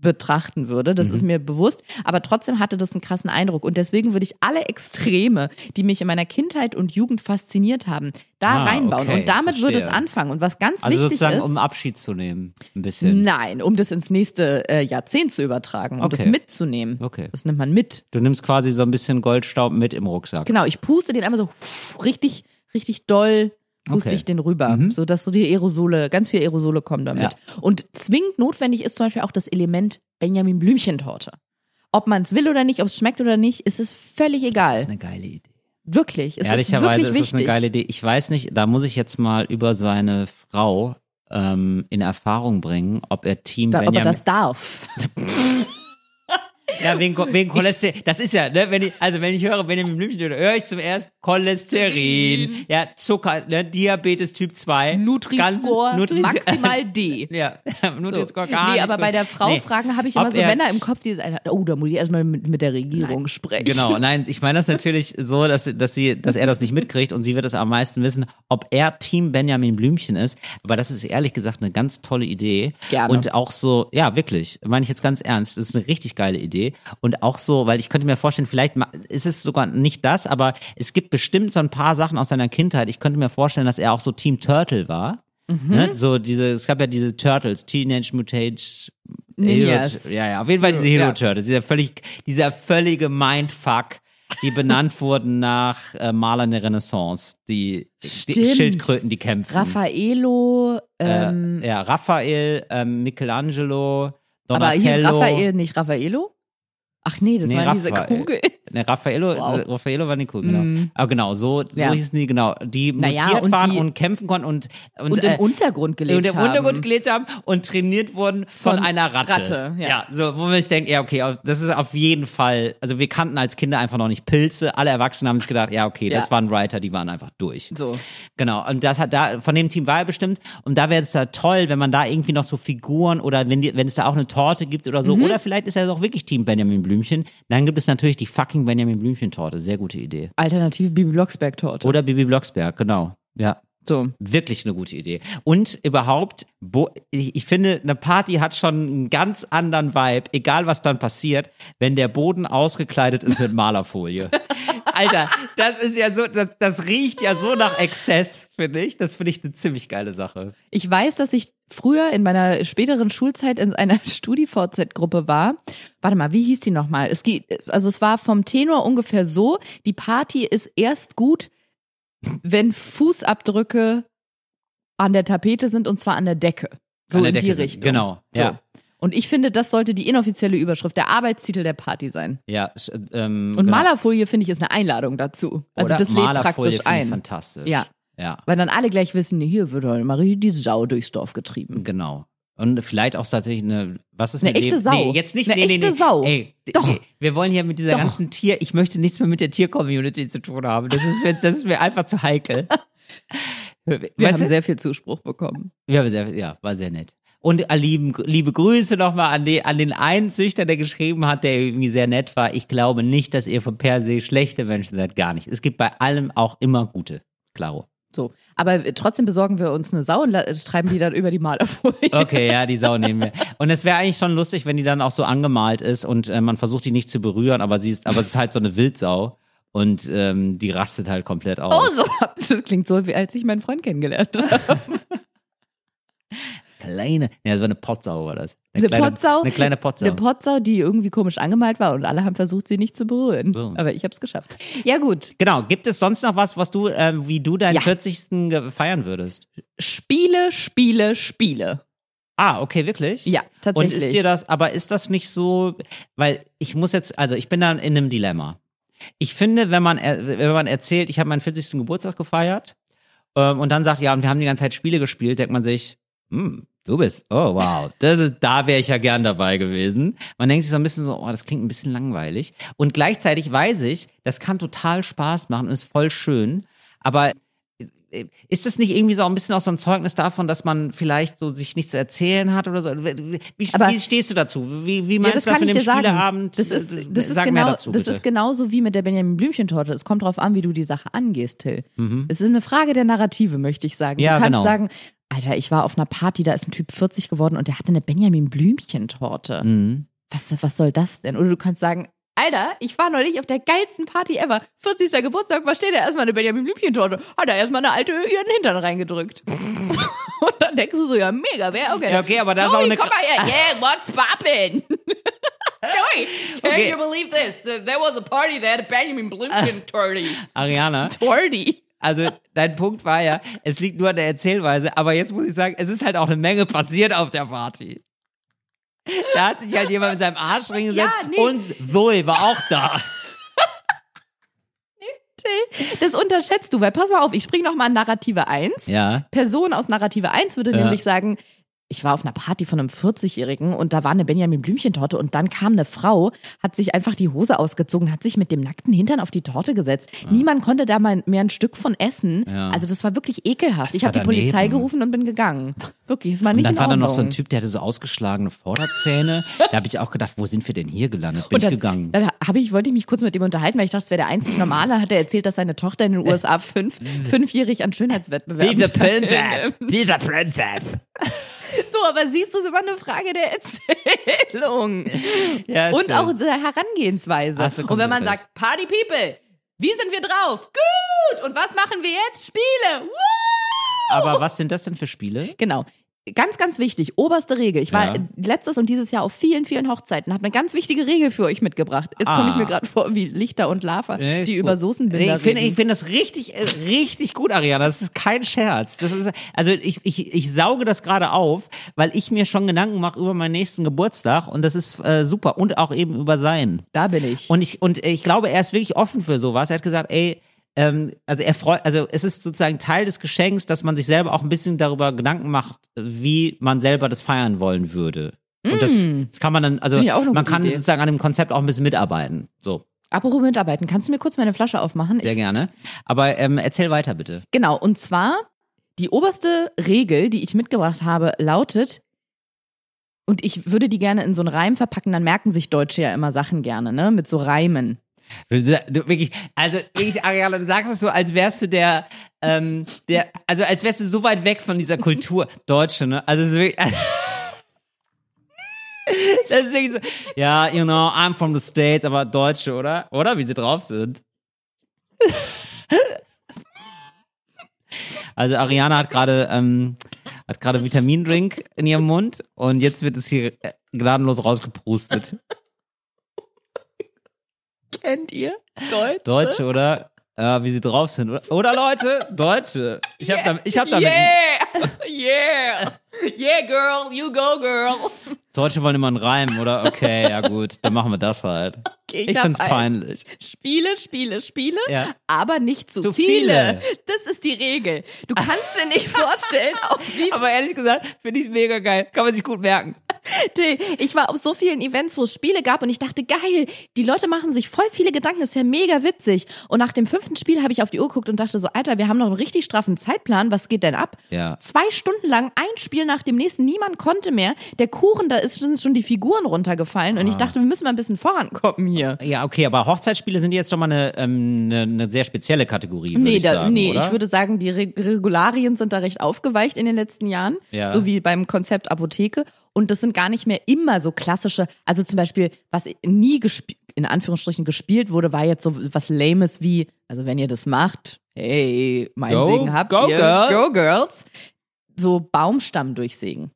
betrachten würde. Das ist mir bewusst. Aber trotzdem hatte das einen krassen Eindruck. Und deswegen würde ich alle Extreme, die mich in meiner Kindheit und Jugend fasziniert haben, da Ah, reinbauen. okay, und damit würde es verstehe. anfangen. Und was ganz Also wichtig sozusagen, ist. um Abschied zu nehmen. Ein bisschen. Nein, um das ins nächste äh, Jahrzehnt zu übertragen, um das Okay. mitzunehmen. Okay. Das nimmt man mit. Du nimmst quasi so ein bisschen Goldstaub mit im Rucksack. Genau, ich puste den einmal so richtig, richtig doll puste Okay. ich den rüber, so dass so die Aerosole, ganz viele Aerosole kommen damit. Und zwingend notwendig ist zum Beispiel auch das Element Benjamin Blümchentorte. Ob man es will oder nicht, ob es schmeckt oder nicht, ist es völlig egal. Das ist eine geile Idee. wirklich, es ist Ehrlicherweise wirklich ist das eine geile Idee. Ich weiß nicht, da muss ich jetzt mal über seine Frau ähm, in Erfahrung bringen, ob er Team da, ob er Benjamin. das darf. ja, wegen, wegen Cholesterin. Das ist ja, ne, wenn ich, also wenn ich höre Benjamin Blümchen, höre ich zum ersten Cholesterin, ja, Zucker, ne, Diabetes Typ 2. Nutri-Score Nutri- maximal D. Ja, So. Nutri-Score gar nee, nicht aber gut. bei der Frau Nee. fragen habe ich Ob immer so er- Männer im Kopf, die sagen, oh, da muss ich erstmal mit, mit der Regierung sprechen. Genau, nein, ich meine das natürlich so, dass, dass, sie, dass er das nicht mitkriegt und sie wird es am meisten wissen, ob er Team Benjamin Blümchen ist. Aber das ist ehrlich gesagt eine ganz tolle Idee. Gerne. Und auch so, ja, wirklich, meine ich jetzt ganz ernst, das ist eine richtig geile Idee. Und auch so, weil ich könnte mir vorstellen, vielleicht ist es sogar nicht das, aber es gibt bestimmt so ein paar Sachen aus seiner Kindheit. Ich könnte mir vorstellen, dass er auch so Team Turtle war. Mhm. Ne? So diese, es gab ja diese Turtles, Teenage Mutage Ninjas. Hero, ja, ja, auf jeden Fall diese Ja. Hero Turtles, dieser völlig, dieser völlige Mindfuck, die benannt wurden nach äh, Malern der Renaissance, die, die. Schildkröten, die kämpfen. Raffaello, ähm, äh, ja, Raphael, ähm, Michelangelo, aber hieß Donatello. Raphael nicht Raffaello? Ach nee, das Nee, waren diese Raphael. Kugeln. Ne, Raffaello, Wow. äh, Raffaello war Nicole, genau. Aber genau, so, so Ja. hießen die, genau, die Naja, mutiert und waren die- und kämpfen konnten und, und, Und äh, im Untergrund gelebt und im haben. Untergrund gelebt haben und trainiert wurden von, Von einer Ratte. Ratte, ja. so, wo man sich denkt, ja, okay, das ist auf jeden Fall, also wir kannten als Kinder einfach noch nicht Pilze, alle Erwachsenen haben sich gedacht, ja, okay, das Ja. waren Writer, die waren einfach durch. So. Genau, und das hat da, von dem Team war er bestimmt, und da wäre es ja toll, wenn man da irgendwie noch so Figuren oder wenn, die, wenn es da auch eine Torte gibt oder Mhm. so, oder vielleicht ist er auch wirklich Team Benjamin Blümchen, dann gibt es natürlich die fucking Benjamin Blümchen-Torte, sehr gute Idee. Alternative Bibi Blocksberg-Torte. Oder Bibi Blocksberg, genau, ja. So. Wirklich eine gute Idee. Und überhaupt, bo ich, ich finde, eine Party hat schon einen ganz anderen Vibe, egal was dann passiert, wenn der Boden ausgekleidet ist mit Malerfolie. Alter, das ist ja so, das, das riecht ja so nach Exzess, finde ich. Das finde ich eine ziemlich geile Sache. Ich weiß, dass ich früher in meiner späteren Schulzeit in einer StudiVZ-Gruppe war. Warte mal, wie hieß die nochmal? Es geht, also es war vom Tenor ungefähr so, die Party ist erst gut, wenn Fußabdrücke an der Tapete sind und zwar an der Decke. So der in Decke die sind. Richtung. Genau, So. ja. Und ich finde, das sollte die inoffizielle Überschrift, der Arbeitstitel der Party sein. Ja, ähm, Und genau. Malerfolie, finde ich, ist eine Einladung dazu. Also Oder das lädt Malerfolie praktisch ein. fantastisch. Ja. Ja, Weil dann alle gleich wissen, hier wird heute Marie die Sau durchs Dorf getrieben. genau. Und vielleicht auch tatsächlich eine, was ist Eine mit echte Leben? Sau. Nee, jetzt nicht, Eine nee, nee, echte nee. Sau. Ey, Doch. nee, wir wollen hier mit dieser Doch. ganzen Tier, ich möchte nichts mehr mit der Tier-Community zu tun haben. Das ist mir, das ist mir einfach zu heikel. Wir Weißt haben du? sehr viel Zuspruch bekommen. Ja, sehr, ja, war sehr nett. Und äh, lieben, liebe Grüße nochmal an, den- an den einen Züchter, der geschrieben hat, der irgendwie sehr nett war. Ich glaube nicht, dass ihr von per se schlechte Menschen seid. Gar nicht. Es gibt bei allem auch immer gute. Klaro. So. Aber trotzdem besorgen wir uns eine Sau und treiben die dann über die Malerfolie. Okay, ja, die Sau nehmen wir. Und es wäre eigentlich schon lustig, wenn die dann auch so angemalt ist und äh, man versucht die nicht zu berühren, aber sie ist, aber es ist halt so eine Wildsau und ähm, die rastet halt komplett aus. Oh, so. Das klingt so, wie als ich meinen Freund kennengelernt habe. Kleine, ja, das war eine Potsau war das. Eine kleine, Potsau? Eine kleine Potsau. Eine Potsau, die irgendwie komisch angemalt war und alle haben versucht, sie nicht zu berühren. So. Aber ich habe es geschafft. Ja gut, Genau. Gibt es sonst noch was, was du, ähm, wie du deinen Ja. 40. ge- feiern würdest? Spiele, Spiele, Spiele. Ah, okay, wirklich? Ja, tatsächlich. Und ist dir das, aber ist das nicht so, weil ich muss jetzt, also ich bin dann in einem Dilemma. Ich finde, wenn man, er- wenn man erzählt, ich habe meinen 40. Geburtstag gefeiert ähm, und dann sagt, ja, und wir haben die ganze Zeit Spiele gespielt, denkt man sich, hm, du bist, oh wow, das ist, da wäre ich ja gern dabei gewesen. Man denkt sich so ein bisschen so, oh, das klingt ein bisschen langweilig. Und gleichzeitig weiß ich, das kann total Spaß machen und ist voll schön, aber äh, ist das nicht irgendwie so ein bisschen auch so ein Zeugnis davon, dass man vielleicht so sich nichts zu erzählen hat oder so? Wie, wie stehst du dazu? Wie, wie Ja, meinst das du das kann mit ich dem dir sagen. Spieleabend? Das ist, Äh, das ist, Sag genau, dazu, das ist genauso wie mit der Benjamin Blümchen-Torte. Es kommt darauf an, wie du die Sache angehst, Till. Mhm. Es ist eine Frage der Narrative, möchte ich sagen. Ja, du kannst genau. sagen, Alter, ich war auf einer Party, da ist ein Typ 40 geworden und der hatte eine Benjamin Blümchen-Torte. Mhm. Was, was soll das denn? Oder du kannst sagen, Alter, ich war neulich auf der geilsten Party ever. 40. Geburtstag, was steht da erstmal eine Benjamin Blümchen-Torte? Hat er erstmal eine alte ihren Hintern reingedrückt. und dann denkst du so, ja, mega, wer? Okay, Ja, okay, aber da ist auch eine- komm mal her. Yeah, what's poppin'? Joey, can Okay. you believe this? There was a party there, the Benjamin Blümchen-Torte. Ariana, Torte. Also dein Punkt war ja, es liegt nur an der Erzählweise, aber jetzt muss ich sagen, es ist halt auch eine Menge passiert auf der Party. Da hat sich halt jemand mit seinem Arsch drin gesetzt Ja, nee. und Zoe war auch da. Das unterschätzt du, weil pass mal auf, ich spring noch mal an Narrative 1. Ja. Person aus Narrative 1 würde Ja. nämlich sagen, ich war auf einer Party von einem 40-Jährigen und da war eine Benjamin Blümchen-Torte und dann kam eine Frau, hat sich einfach die Hose ausgezogen, hat sich mit dem nackten Hintern auf die Torte gesetzt. Niemand konnte da mal mehr ein Stück von essen. Ja. Also das war wirklich ekelhaft. Das ich habe die Polizei gerufen und bin gegangen. Wirklich, es war Und nicht dann in war da noch so ein Typ, der hatte so ausgeschlagene Vorderzähne. Da habe ich auch gedacht, wo sind wir denn hier gelandet? Bin Und dann, ich gegangen. Dann habe ich, wollte ich mich kurz mit ihm unterhalten, weil ich dachte, es wäre der einzig Normale. Hat er erzählt, dass seine Tochter in den USA fünf, fünfjährig an Schönheitswettbewerben Diese Princess! Diese Princess! So, aber siehst du, es ist immer eine Frage der Erzählung. Ja, Und stimmt. auch der Herangehensweise. Hast du Und wenn man sagt, Party People, wie sind wir drauf? Gut! Und was machen wir jetzt? Spiele! Woo! Aber was sind das denn für Spiele? Genau. Ganz, ganz wichtig, oberste Regel. Ich war Ja. letztes und dieses Jahr auf vielen, vielen Hochzeiten, habe eine ganz wichtige Regel für euch mitgebracht. Jetzt komme ich Ah. mir gerade vor wie Lichter und Lava, Nee, die gut. über Soßenbinder Ich finde reden. ich finde das richtig, äh, richtig gut, Ariana. Das ist kein Scherz. Das ist, also ich, ich, ich sauge das gerade auf, weil ich mir schon Gedanken mache über meinen nächsten Geburtstag und das ist äh, super. Und auch eben über seinen. da bin ich. Und ich, und ich glaube, er ist wirklich offen für sowas. Er hat gesagt, ey, ähm, also er freut, also es ist sozusagen Teil des Geschenks, dass man sich selber auch ein bisschen darüber Gedanken macht, wie man selber das feiern wollen würde. Und das, das kann man dann, also man kann Idee. sozusagen an dem Konzept auch ein bisschen mitarbeiten. So, Apropos mitarbeiten, kannst du mir kurz meine Flasche aufmachen? sehr Ich, gerne. Aber ähm, erzähl weiter bitte. genau, und zwar die oberste Regel, die ich mitgebracht habe, lautet, und ich würde die gerne in so einen Reim verpacken, dann merken sich Deutsche ja immer Sachen gerne, ne? Mit so Reimen. Du, du, wirklich, also wirklich, Ariana, du sagst es so, als wärst du der, ähm, der, also als wärst du so weit weg von dieser Kultur. Deutsche, ne? Also es ist wirklich. Das ist wirklich so, ja, you know, I'm from the States, aber Deutsche, oder? Oder? Wie sie drauf sind. Also Ariana hat gerade ähm, hat gerade Vitamindrink in ihrem Mund und jetzt wird es hier äh, gnadenlos rausgeprustet. Kennt ihr Deutsche? Deutsche, oder? Ja, wie sie drauf sind, oder? Oder Leute? Deutsche. Ich hab damit, ich hab damit. Yeah! Yeah! Yeah, girl, you go, girl. Deutsche wollen immer einen Reim, oder? Okay, ja gut, dann machen wir das halt. Okay, Ich hab find's peinlich. Spiele, Spiele, Spiele, Ja. aber nicht zu, Zu viele. viele. Das ist die Regel. Du kannst dir nicht vorstellen, auf wie Aber ehrlich gesagt, finde ich mega geil. Kann man sich gut merken. Ich war auf so vielen Events, wo es Spiele gab und ich dachte, geil, die Leute machen sich voll viele Gedanken, ist ja mega witzig. Und nach dem fünften Spiel habe ich auf die Uhr geguckt und dachte so, Alter, wir haben noch einen richtig straffen Zeitplan, was geht denn ab? Ja. Zwei Stunden lang ein Spiel nach dem nächsten, niemand konnte mehr. Der Kuchen, da ist sind schon die Figuren runtergefallen und ich dachte, wir müssen mal ein bisschen vorankommen hier. Ja, okay, aber Hochzeitsspiele sind jetzt schon mal eine, ähm, eine, eine sehr spezielle Kategorie, Nee, ich da, sagen, nee oder? ich würde sagen, die Re Regularien sind da recht aufgeweicht in den letzten Jahren, Ja. so wie beim Konzept Apotheke. Und das sind gar nicht mehr immer so klassische, also zum Beispiel, was nie gespielt, in Anführungsstrichen gespielt wurde, war jetzt so was Lames wie, also wenn ihr das macht, hey, mein Go- Segen habt go ihr, girl. go girls, so Baumstamm durchsägen.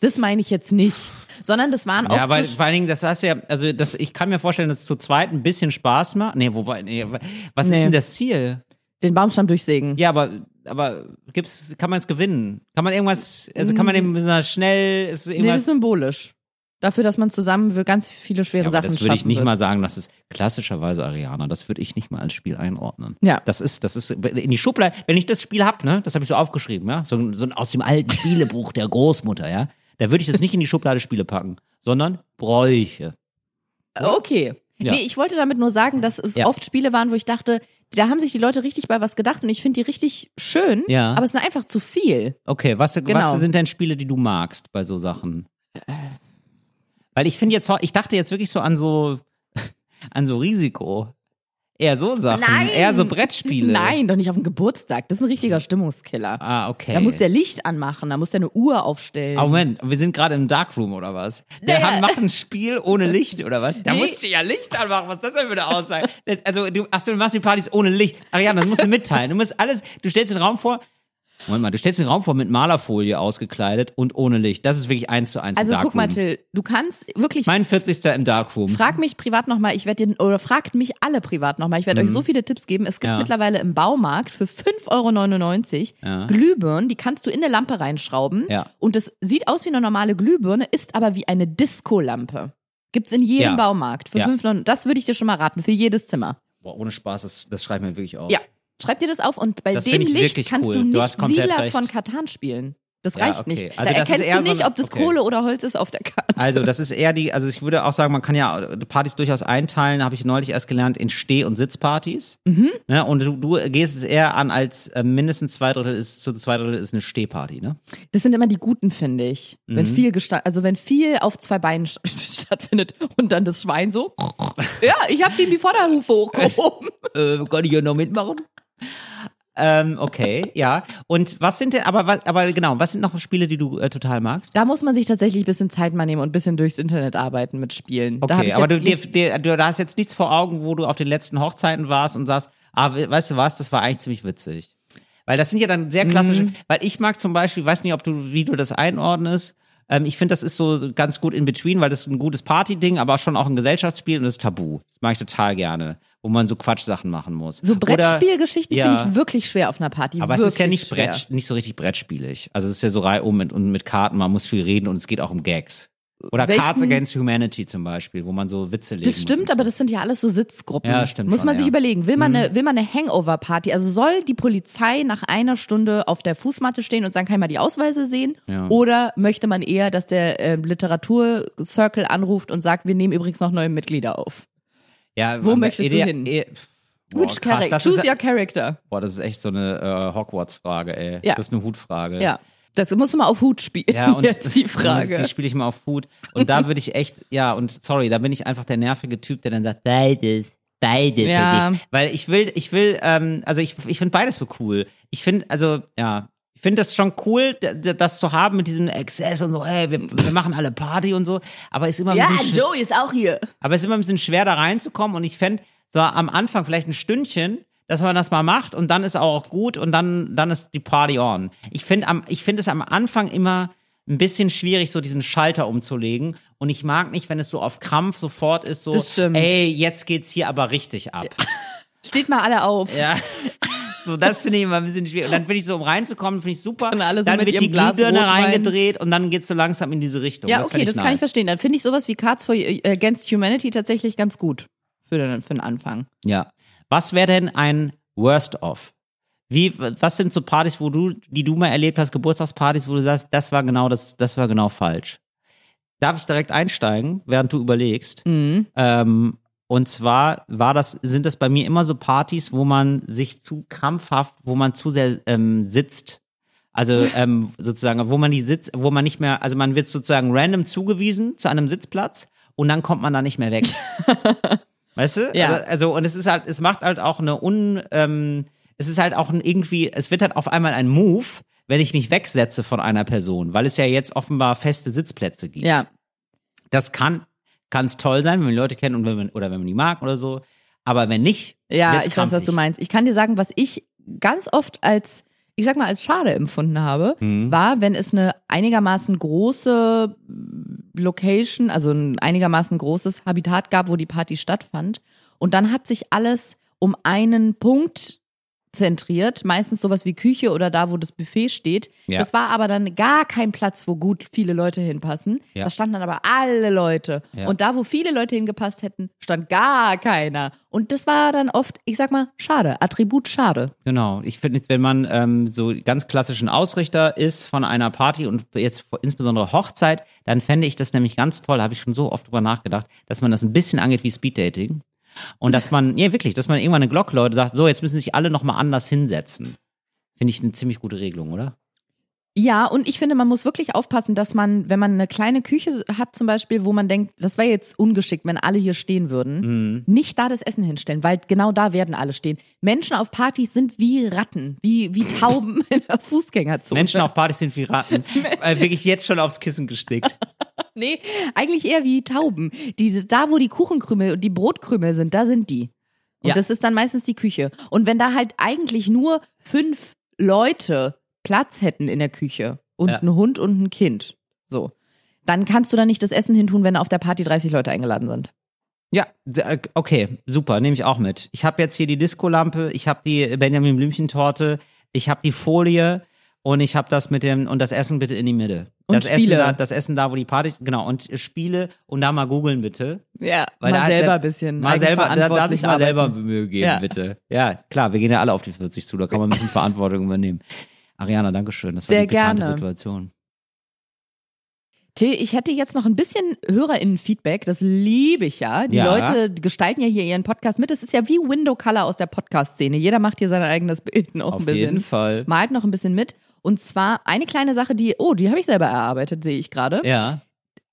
Das meine ich jetzt nicht, sondern das waren Ja, oft weil vor allen Dingen, das hast ja, also das, ich kann mir vorstellen, dass es zu zweit ein bisschen Spaß macht. Nee, wobei, nee, was ist Nee. denn das Ziel? den Baumstamm durchsägen. Ja, aber, aber gibt's, kann man es gewinnen? Kann man irgendwas, also kann man dem na, schnell, ist Nee, irgendwas. das ist symbolisch. Dafür, dass man zusammen für ganz viele schwere ja, Sachen das würde ich nicht wird. mal sagen, das ist klassischerweise Ariana. Das würde ich nicht mal als Spiel einordnen. Ja. Das ist, das ist in die Schublade. Wenn ich das Spiel hab, ne, das habe ich so aufgeschrieben, ja, so, so aus dem alten Spielebuch der Großmutter, ja, da würde ich das nicht in die Schublade Spiele packen, sondern Bräuche. Okay. Ja. Nee, ich wollte damit nur sagen, dass es Ja. oft Spiele waren, wo ich dachte, da haben sich die Leute richtig bei was gedacht und ich finde die richtig schön, Ja. aber es ist einfach zu viel. Okay, was, Genau. was sind denn Spiele, die du magst bei so Sachen? Weil ich finde jetzt, ich dachte jetzt wirklich so an so, an so Risiko. Eher so Sachen. Nein. Eher so Brettspiele. Nein, doch nicht auf dem Geburtstag. Das ist ein richtiger Stimmungskiller. Ah, okay. Da muss der Licht anmachen, da muss der eine Uhr aufstellen. Ah, Moment, wir sind gerade im Darkroom oder was? Der Naja. macht ein Spiel ohne Licht oder was? Da Nee. musst du ja Licht anmachen. Was ist das denn für eine Aussage? Also, du, ach so, du machst die Partys ohne Licht. Ariane, das musst du mitteilen. Du musst alles, du stellst den Raum vor. Moment mal, du stellst den Raum vor mit Malerfolie ausgekleidet und ohne Licht. Das ist wirklich eins zu eins also guck mal. Till, du kannst wirklich Mein 40. im Darkroom. Frag mich privat nochmal, ich werde dir, oder fragt mich alle privat nochmal, ich werde euch so viele Tipps geben. Es gibt Mhm. Ja. mittlerweile im Baumarkt für 5,99 Euro Ja. Glühbirnen, die kannst du in eine Lampe reinschrauben. Ja. Und es sieht aus wie eine normale Glühbirne, ist aber wie eine Disco-Lampe. Gibt's in jedem. Baumarkt. Für Ja. 5,99 Das würde ich dir schon mal raten, für jedes Zimmer. Boah, ohne Spaß, das, das schreibt mir wirklich auf. Ja. Schreib dir das auf und bei Das dem Licht kannst cool. du Du nicht komplett Siedler recht. von Katan spielen. Das Ja, reicht okay. nicht. Also da erkennst du nicht, ob das okay. Kohle oder Holz ist auf der Karte. Also, das ist eher die, also ich würde auch sagen, man kann ja Partys durchaus einteilen, habe ich neulich erst gelernt, in Steh- und Sitzpartys. Mhm. Ne? Und du, du gehst es eher an, als äh, mindestens zwei Drittel ist, zu zwei Drittel ist eine Stehparty, ne? Das sind immer die guten, finde ich. Wenn Mhm. viel gesta also wenn viel auf zwei Beinen st- stattfindet und dann das Schwein so. ja, ich habe ihm die Vorderhufe hochgehoben. Äh, kann ich ja noch mitmachen? Ähm, okay, ja. Und was sind denn, aber was, aber genau, was sind noch Spiele, die du äh, total magst? Da muss man sich tatsächlich ein bisschen Zeit mal nehmen und ein bisschen durchs Internet arbeiten mit Spielen. Okay, ich aber du, dir, dir, du, hast jetzt nichts vor Augen, wo du auf den letzten Hochzeiten warst und sagst, ah, we- weißt du was, das war eigentlich ziemlich witzig. Weil das sind ja dann sehr klassische, weil ich mag zum Beispiel, weiß nicht, ob du, wie du das einordnest, ähm, ich finde, das ist so ganz gut in between, weil das ist ein gutes Party-Ding, aber schon auch ein Gesellschaftsspiel und das ist tabu. Das mag ich total gerne, wo man so Quatschsachen machen muss. So Brettspielgeschichten ja. finde ich wirklich schwer auf einer Party. aber es ist ja nicht. Brett, nicht so richtig Brettspielig. Also es ist ja so reihum mit, und mit Karten, man muss viel reden und es geht auch um Gags. Oder Welchen- Cards Against Humanity zum Beispiel, wo man so Witze legen Das stimmt, aber so. das sind ja alles so Sitzgruppen. Ja, stimmt Muss schon, man sich ja. Mhm. überlegen, will man, eine, will man eine Hangover-Party? Also soll die Polizei nach einer Stunde auf der Fußmatte stehen und sagen, kann ich mal die Ausweise sehen? Ja. Oder möchte man eher, dass der äh, Literaturcircle anruft und sagt, wir nehmen übrigens noch neue Mitglieder auf? ja, wo möchtest du hin? eh- Boah, Which krass, character? Choose ist, your character. boah, das ist echt so eine äh, Hogwarts-Frage, ey. Ja. Das ist eine Hutfrage. Ja. Das musst du mal auf Hut spielen. Ja, und Jetzt die Frage. Die spiele ich mal auf Hut. Und da würde ich echt, ja, und sorry, da bin ich einfach der nervige Typ, der dann sagt, beides, beides. Ja. Weil ich will, ich will, ähm, also ich, ich finde beides so cool. Ich finde, also, ja, ich finde das schon cool, das zu haben mit diesem Exzess und so, hey, wir, wir machen alle Party und so. Aber ist immer ein ja, bisschen, sch- Joey ist auch hier. aber es ist immer ein bisschen schwer, da reinzukommen. Und ich fände so am Anfang vielleicht ein Stündchen, dass man das mal macht und dann ist auch gut und dann, dann ist die Party on. Ich finde finde es am Anfang immer ein bisschen schwierig, so diesen Schalter umzulegen. Und ich mag nicht, wenn es so auf Krampf sofort ist, so, Das stimmt. ey, jetzt geht's hier aber richtig ab. Steht mal alle auf. Ja. So, das finde ich immer ein bisschen schwierig. Und dann finde ich so, um reinzukommen, finde ich super. Dann alle so dann mit wird die Glühbirne reingedreht und dann geht's so langsam in diese Richtung. Ja, das okay, find das ich kann ich nice. verstehen. Dann finde ich sowas wie Cards for, Against Humanity tatsächlich ganz gut für den, für den Anfang. Ja. Was wäre denn ein Worst of? Wie, was sind so Partys, wo du, die du mal erlebt hast, Geburtstagspartys, wo du sagst, das war genau das, das war genau falsch? Darf ich direkt einsteigen, während du überlegst? Mhm. Ähm, und zwar war das, sind das bei mir immer so Partys, wo man sich zu krampfhaft, wo man zu sehr ähm, sitzt. Also ähm, sozusagen, wo man die sitzt, wo man nicht mehr, also man wird sozusagen random zugewiesen zu einem Sitzplatz und dann kommt man da nicht mehr weg. weißt du? Ja. Also, und es ist halt, es macht halt auch eine un, ähm, es ist halt auch ein irgendwie, es wird halt auf einmal ein Move, wenn ich mich wegsetze von einer Person, weil es ja jetzt offenbar feste Sitzplätze gibt. Ja. Das kann ganz toll sein, wenn man Leute kennt und wenn man, oder wenn man die mag oder so. Aber wenn nicht, Ja, ich weiß, was du meinst. Ich kann dir sagen, was ich ganz oft als, ich sag mal, als schade empfunden habe, Mhm. war, wenn es eine einigermaßen große Location, also ein einigermaßen großes Habitat gab, wo die Party stattfand. Und dann hat sich alles um einen Punkt zentriert, meistens sowas wie Küche oder da, wo das Buffet steht. Ja. Das war aber dann gar kein Platz, wo gut viele Leute hinpassen. Ja. Da standen dann aber alle Leute. Ja. Und da, wo viele Leute hingepasst hätten, stand gar keiner. Und das war dann oft, ich sag mal, schade. Attribut schade. Genau. Ich finde, wenn man ähm, so ganz klassischen Ausrichter ist von einer Party und jetzt insbesondere Hochzeit, dann fände ich das nämlich ganz toll, habe ich schon so oft drüber nachgedacht, dass man das ein bisschen angeht wie Speeddating. Und dass man, ja wirklich, dass man irgendwann eine Glocke Leute sagt, so, jetzt müssen sich alle nochmal anders hinsetzen. Finde ich eine ziemlich gute Regelung, oder? Ja, und ich finde, man muss wirklich aufpassen, dass man, wenn man eine kleine Küche hat zum Beispiel, wo man denkt, das wäre jetzt ungeschickt, wenn alle hier stehen würden, Mhm. nicht da das Essen hinstellen, weil genau da werden alle stehen. Menschen auf Partys sind wie Ratten, wie, wie Tauben in der Fußgängerzone. Menschen auf Partys sind wie Ratten. äh, wirklich jetzt schon aufs Kissen gestickt. Nee, eigentlich eher wie Tauben. Diese, da, wo die Kuchenkrümel und die Brotkrümel sind, da sind die. Und Ja. das ist dann meistens die Küche. Und wenn da halt eigentlich nur fünf Leute Platz hätten in der Küche und Ja. ein Hund und ein Kind, so, dann kannst du da nicht das Essen hintun, wenn auf der Party 30 Leute eingeladen sind. Ja, äh, okay, super, nehme ich auch mit. Ich habe jetzt hier die Discolampe, ich habe die Benjamin Blümchen Torte, ich habe die Folie und ich habe das mit dem und das Essen bitte in die Mitte. Und das Spiele. Essen da, das Essen da, wo die Party, genau und Spiele und da mal googeln bitte. Ja, Weil mal da- selber ein bisschen. Mal selber, da darf ich mal selber. Mühe geben, Ja. bitte. Ja, klar, wir gehen ja alle auf die 40 zu, da kann man ein bisschen Verantwortung übernehmen. Ariana, danke schön. Das war Sehr die pikante gerne. Situation. Till, ich hätte jetzt noch ein bisschen HörerInnen-Feedback. Das liebe ich ja. Die Ja. Leute gestalten ja hier ihren Podcast mit. Es ist ja wie Window Color aus der Podcast-Szene. Jeder macht hier sein eigenes Bild noch Auf ein bisschen. jeden Fall. Malt noch ein bisschen mit. Und zwar eine kleine Sache, die, oh, die habe ich selber erarbeitet, sehe ich gerade. Ja.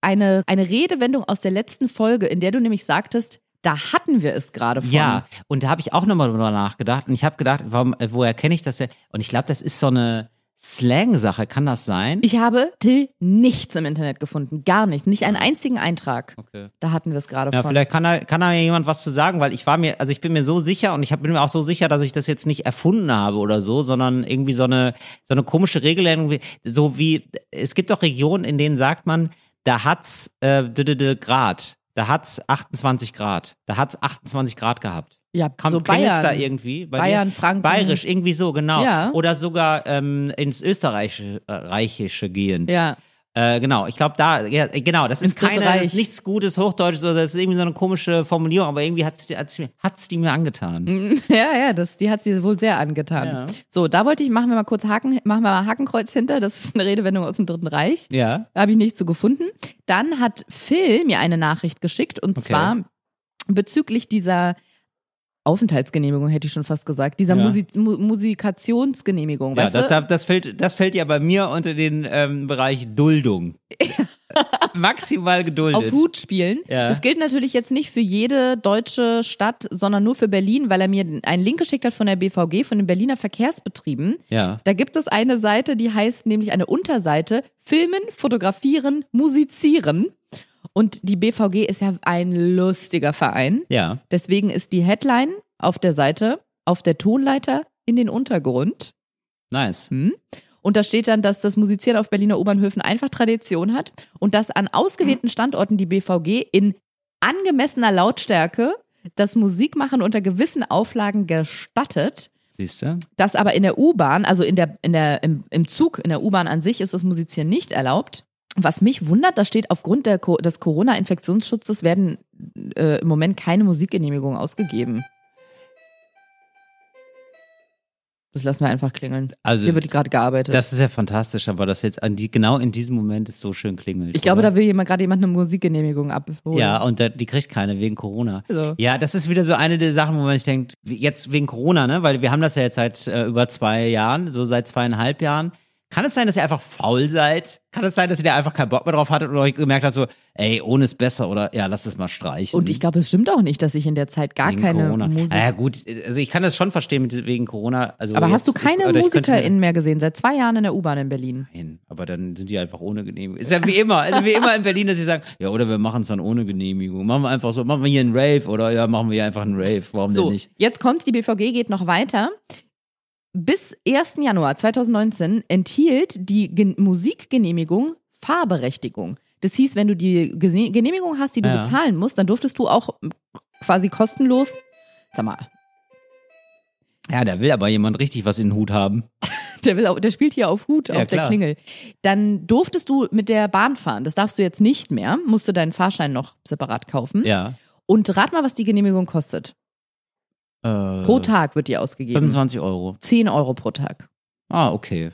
Eine, eine Redewendung aus der letzten Folge, in der du nämlich sagtest, da hatten wir es gerade von. Ja, und da habe ich auch nochmal drüber nachgedacht und ich habe gedacht, warum, woher kenne ich das denn? Und ich glaube, das ist so eine Slang-Sache, kann das sein? Ich habe Till nichts im Internet gefunden. Gar nicht. Nicht einen einzigen Eintrag. Okay. Da hatten wir es gerade Ja, von. vielleicht kann da, kann da jemand was zu sagen, weil ich war mir, also ich bin mir so sicher und ich hab, bin mir auch so sicher, dass ich das jetzt nicht erfunden habe oder so, sondern irgendwie so eine, so eine komische Regel, so wie, es gibt doch Regionen, in denen sagt man, da hat's, äh, Grad, da hat's 28 Grad, da hat's 28 Grad gehabt. Ja, Kam, so Bayern. da irgendwie? Bei Bayern, dir? Franken. Bayerisch, irgendwie so, genau. Ja. Oder sogar ähm, ins Österreichische äh, Reichische gehend. Ja. Äh, genau, ich glaube da, ja, genau, das Ins ist keine, das ist nichts Gutes Hochdeutsches oder das ist irgendwie so eine komische Formulierung, aber irgendwie mir- hat's die mir angetan. Ja, ja, das, die hat sie wohl sehr angetan. Ja. So, da wollte ich, machen wir mal kurz Haken, machen wir mal Hakenkreuz hinter. Das ist eine Redewendung aus dem Dritten Reich. Ja. Da habe ich nichts zu gefunden. Dann hat Phil mir eine Nachricht geschickt und Okay. zwar bezüglich dieser Aufenthaltsgenehmigung, hätte ich schon fast gesagt, dieser Ja. Musik Mu Musikationsgenehmigung. Ja, weißt das, das, das, fällt, das fällt ja bei mir unter den ähm, Bereich Duldung. Maximal geduldet. auf Hut spielen. Ja. Das gilt natürlich jetzt nicht für jede deutsche Stadt, sondern nur für Berlin, weil er mir einen Link geschickt hat von der BVG, von den Berliner Verkehrsbetrieben. Ja. Da gibt es eine Seite, die heißt nämlich eine Unterseite Filmen, Fotografieren, Musizieren. Und die BVG ist ja ein lustiger Verein. Ja. Deswegen ist die Headline auf der Seite, auf der Tonleiter in den Untergrund. Nice. Und da steht dann, dass das Musizieren auf Berliner U-Bahnhöfen einfach Tradition hat und dass an ausgewählten Standorten die BVG in angemessener Lautstärke das Musikmachen unter gewissen Auflagen gestattet. Siehst du? Das aber in der U-Bahn, also in der, in der, im, im Zug, in der U-Bahn an sich ist das Musizieren nicht erlaubt. Was mich wundert, da steht, aufgrund der, des Corona-Infektionsschutzes werden äh, im Moment keine Musikgenehmigungen ausgegeben. Das lassen wir einfach klingeln. Also, Hier wird gerade gearbeitet. Das ist ja fantastisch, aber das jetzt an die, genau in diesem Moment ist so schön klingelt. ich glaube, oder? da will jemand gerade jemand eine Musikgenehmigung abholen. Ja, und da, die kriegt keine wegen Corona. So. Ja, das ist wieder so eine der Sachen, wo man sich denkt, jetzt wegen Corona, ne? Weil wir haben das ja jetzt seit äh, über zwei Jahren, so seit zweieinhalb Jahren. Kann es sein, dass ihr einfach faul seid? Kann es sein, dass ihr da einfach keinen Bock mehr drauf hattet oder euch gemerkt habt, so, ey, ohne ist besser oder ja, lass es mal streichen. Und ich glaube, es stimmt auch nicht, dass ich in der Zeit gar wegen keine Corona. Musik. Ja, gut, also ich kann das schon verstehen mit, wegen Corona. Also Aber jetzt, hast du keine MusikerInnen mehr gesehen? Seit zwei Jahren in der U-Bahn in Berlin. Nein, aber dann sind die einfach ohne Genehmigung. Ist ja wie immer, also wie immer in Berlin, dass sie sagen, ja, oder wir machen es dann ohne Genehmigung. Machen wir einfach so, machen wir hier einen Rave oder ja, machen wir hier einfach einen Rave. Warum So, denn nicht? jetzt kommt, die BVG geht noch weiter. Bis 1. Januar 2019 enthielt die Gen Musikgenehmigung Fahrberechtigung. Das hieß, wenn du die Gese- Genehmigung hast, die du Ja. bezahlen musst, dann durftest du auch quasi kostenlos, sag mal, Ja, da will aber jemand richtig was in den Hut haben. der, will auch, der spielt hier auf Hut, Ja, auf der klar. Klingel. Dann durftest du mit der Bahn fahren. Das darfst du jetzt nicht mehr. Musst du deinen Fahrschein noch separat kaufen. Ja. Und rat mal, was die Genehmigung kostet. Äh, Pro Tag wird die ausgegeben. 25 Euro. 10 Euro pro Tag. Ah, okay.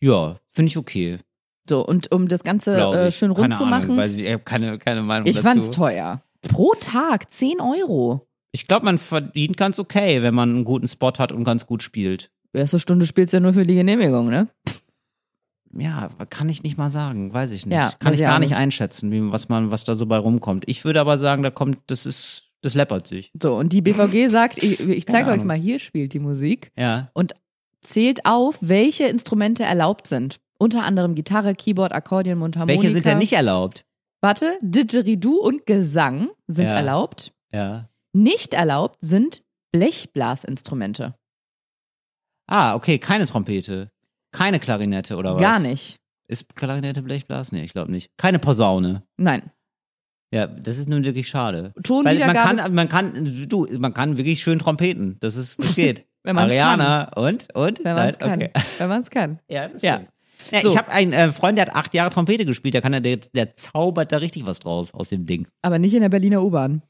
Ja, finde ich okay. So, und um das Ganze äh, ich. schön rund zu machen, Weiß ich ich habe keine, keine Meinung ich dazu. fand's teuer. Pro Tag 10 Euro. Ich glaube, man verdient ganz okay, wenn man einen guten Spot hat und ganz gut spielt. Erste Stunde spielst du ja nur für die Genehmigung, ne? Ja, kann ich nicht mal sagen, weiß ich nicht. Ja, kann ich ich gar nicht. einschätzen, wie, was man, was da so bei rumkommt. Ich würde aber sagen, da kommt, das ist, das läppert sich. So, und die BVG sagt, ich, ich zeige euch mal, hier spielt die Musik Ja. und zählt auf, welche Instrumente erlaubt sind. Unter anderem Gitarre, Keyboard, Akkordeon, Mundharmonika. Welche sind denn nicht erlaubt? Warte, Didgeridoo und Gesang sind Ja. erlaubt. Ja. Nicht erlaubt sind Blechblasinstrumente. Ah, okay, keine Trompete. Keine Klarinette oder was? Gar nicht. Ist Klarinette Blechblas? Nee, ich glaube nicht. Keine Posaune. Nein. Ja, das ist nun wirklich schade. Weil man Tonwiedergabe, kann, man kann, du, man kann wirklich schön trompeten. Das ist, das geht. Wenn man's Ariana und und wenn man es kann. okay. Wenn man es kann. Ja, das Ja. Ja, So. Ich habe einen äh, Freund, der hat acht Jahre Trompete gespielt. Der kann, der, der zaubert da richtig was draus aus dem Ding. Aber nicht in der Berliner U-Bahn.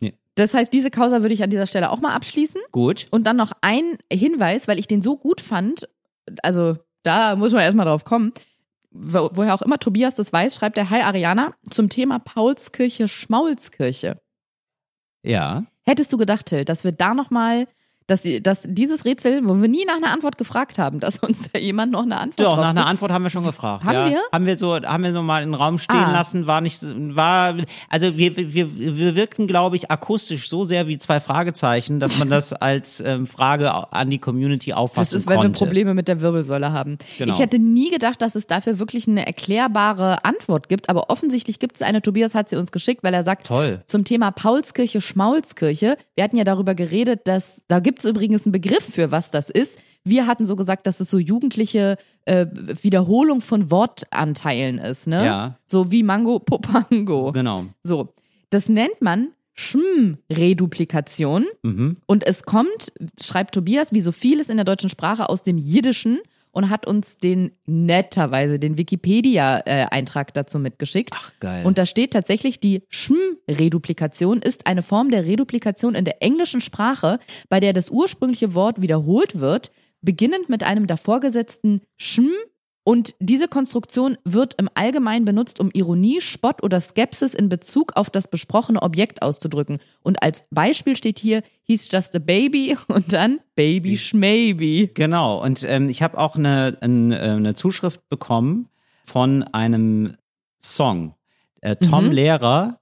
Nee. Das heißt, diese Causa würde ich an dieser Stelle auch mal abschließen. Gut. Und dann noch ein Hinweis, weil ich den so gut fand. Also, da muss man erstmal drauf kommen. Wo, woher auch immer Tobias das weiß, schreibt der Hi Ariana zum Thema Paulskirche, Schmaulskirche. Ja. Hättest du gedacht, Till, dass wir da nochmal dass, sie, dass dieses Rätsel, wo wir nie nach einer Antwort gefragt haben, dass uns da jemand noch eine Antwort Doch, nach einer gibt. Antwort haben wir schon gefragt. Haben ja. wir? Haben wir so, haben wir so mal in den Raum stehen Ah. lassen, war nicht, war, also wir, wir, wir wirkten, glaube ich, akustisch so sehr wie zwei Fragezeichen, dass man das als ähm, Frage an die Community auffassen Das ist, weil konnte. wir Probleme mit der Wirbelsäule haben. Genau. Ich hätte nie gedacht, dass es dafür wirklich eine erklärbare Antwort gibt, aber offensichtlich gibt es eine. Tobias hat sie uns geschickt, weil er sagt, Toll. zum Thema Paulskirche, Schmaulskirche, wir hatten ja darüber geredet, dass, da gibt es übrigens einen Begriff für, was das ist. Wir hatten so gesagt, dass es so jugendliche äh, Wiederholung von Wortanteilen ist, ne? Ja. So wie Mango, Popango. Genau. So, das nennt man Schm-Reduplikation. Mhm. Und es kommt, schreibt Tobias, wie so vieles in der deutschen Sprache aus dem Jiddischen und hat uns den netterweise den Wikipedia-Eintrag dazu mitgeschickt. Ach, geil. Und da steht tatsächlich, die Schm-Reduplikation ist eine Form der Reduplikation in der englischen Sprache, bei der das ursprüngliche Wort wiederholt wird, beginnend mit einem davorgesetzten Schm und diese Konstruktion wird im Allgemeinen benutzt, um Ironie, Spott oder Skepsis in Bezug auf das besprochene Objekt auszudrücken. Und als Beispiel steht hier, he's just a baby und dann Baby Schmaybe. Genau, und ähm, ich habe auch eine, ein, äh, eine Zuschrift bekommen von einem Song. Äh, Tom Mhm. Lehrer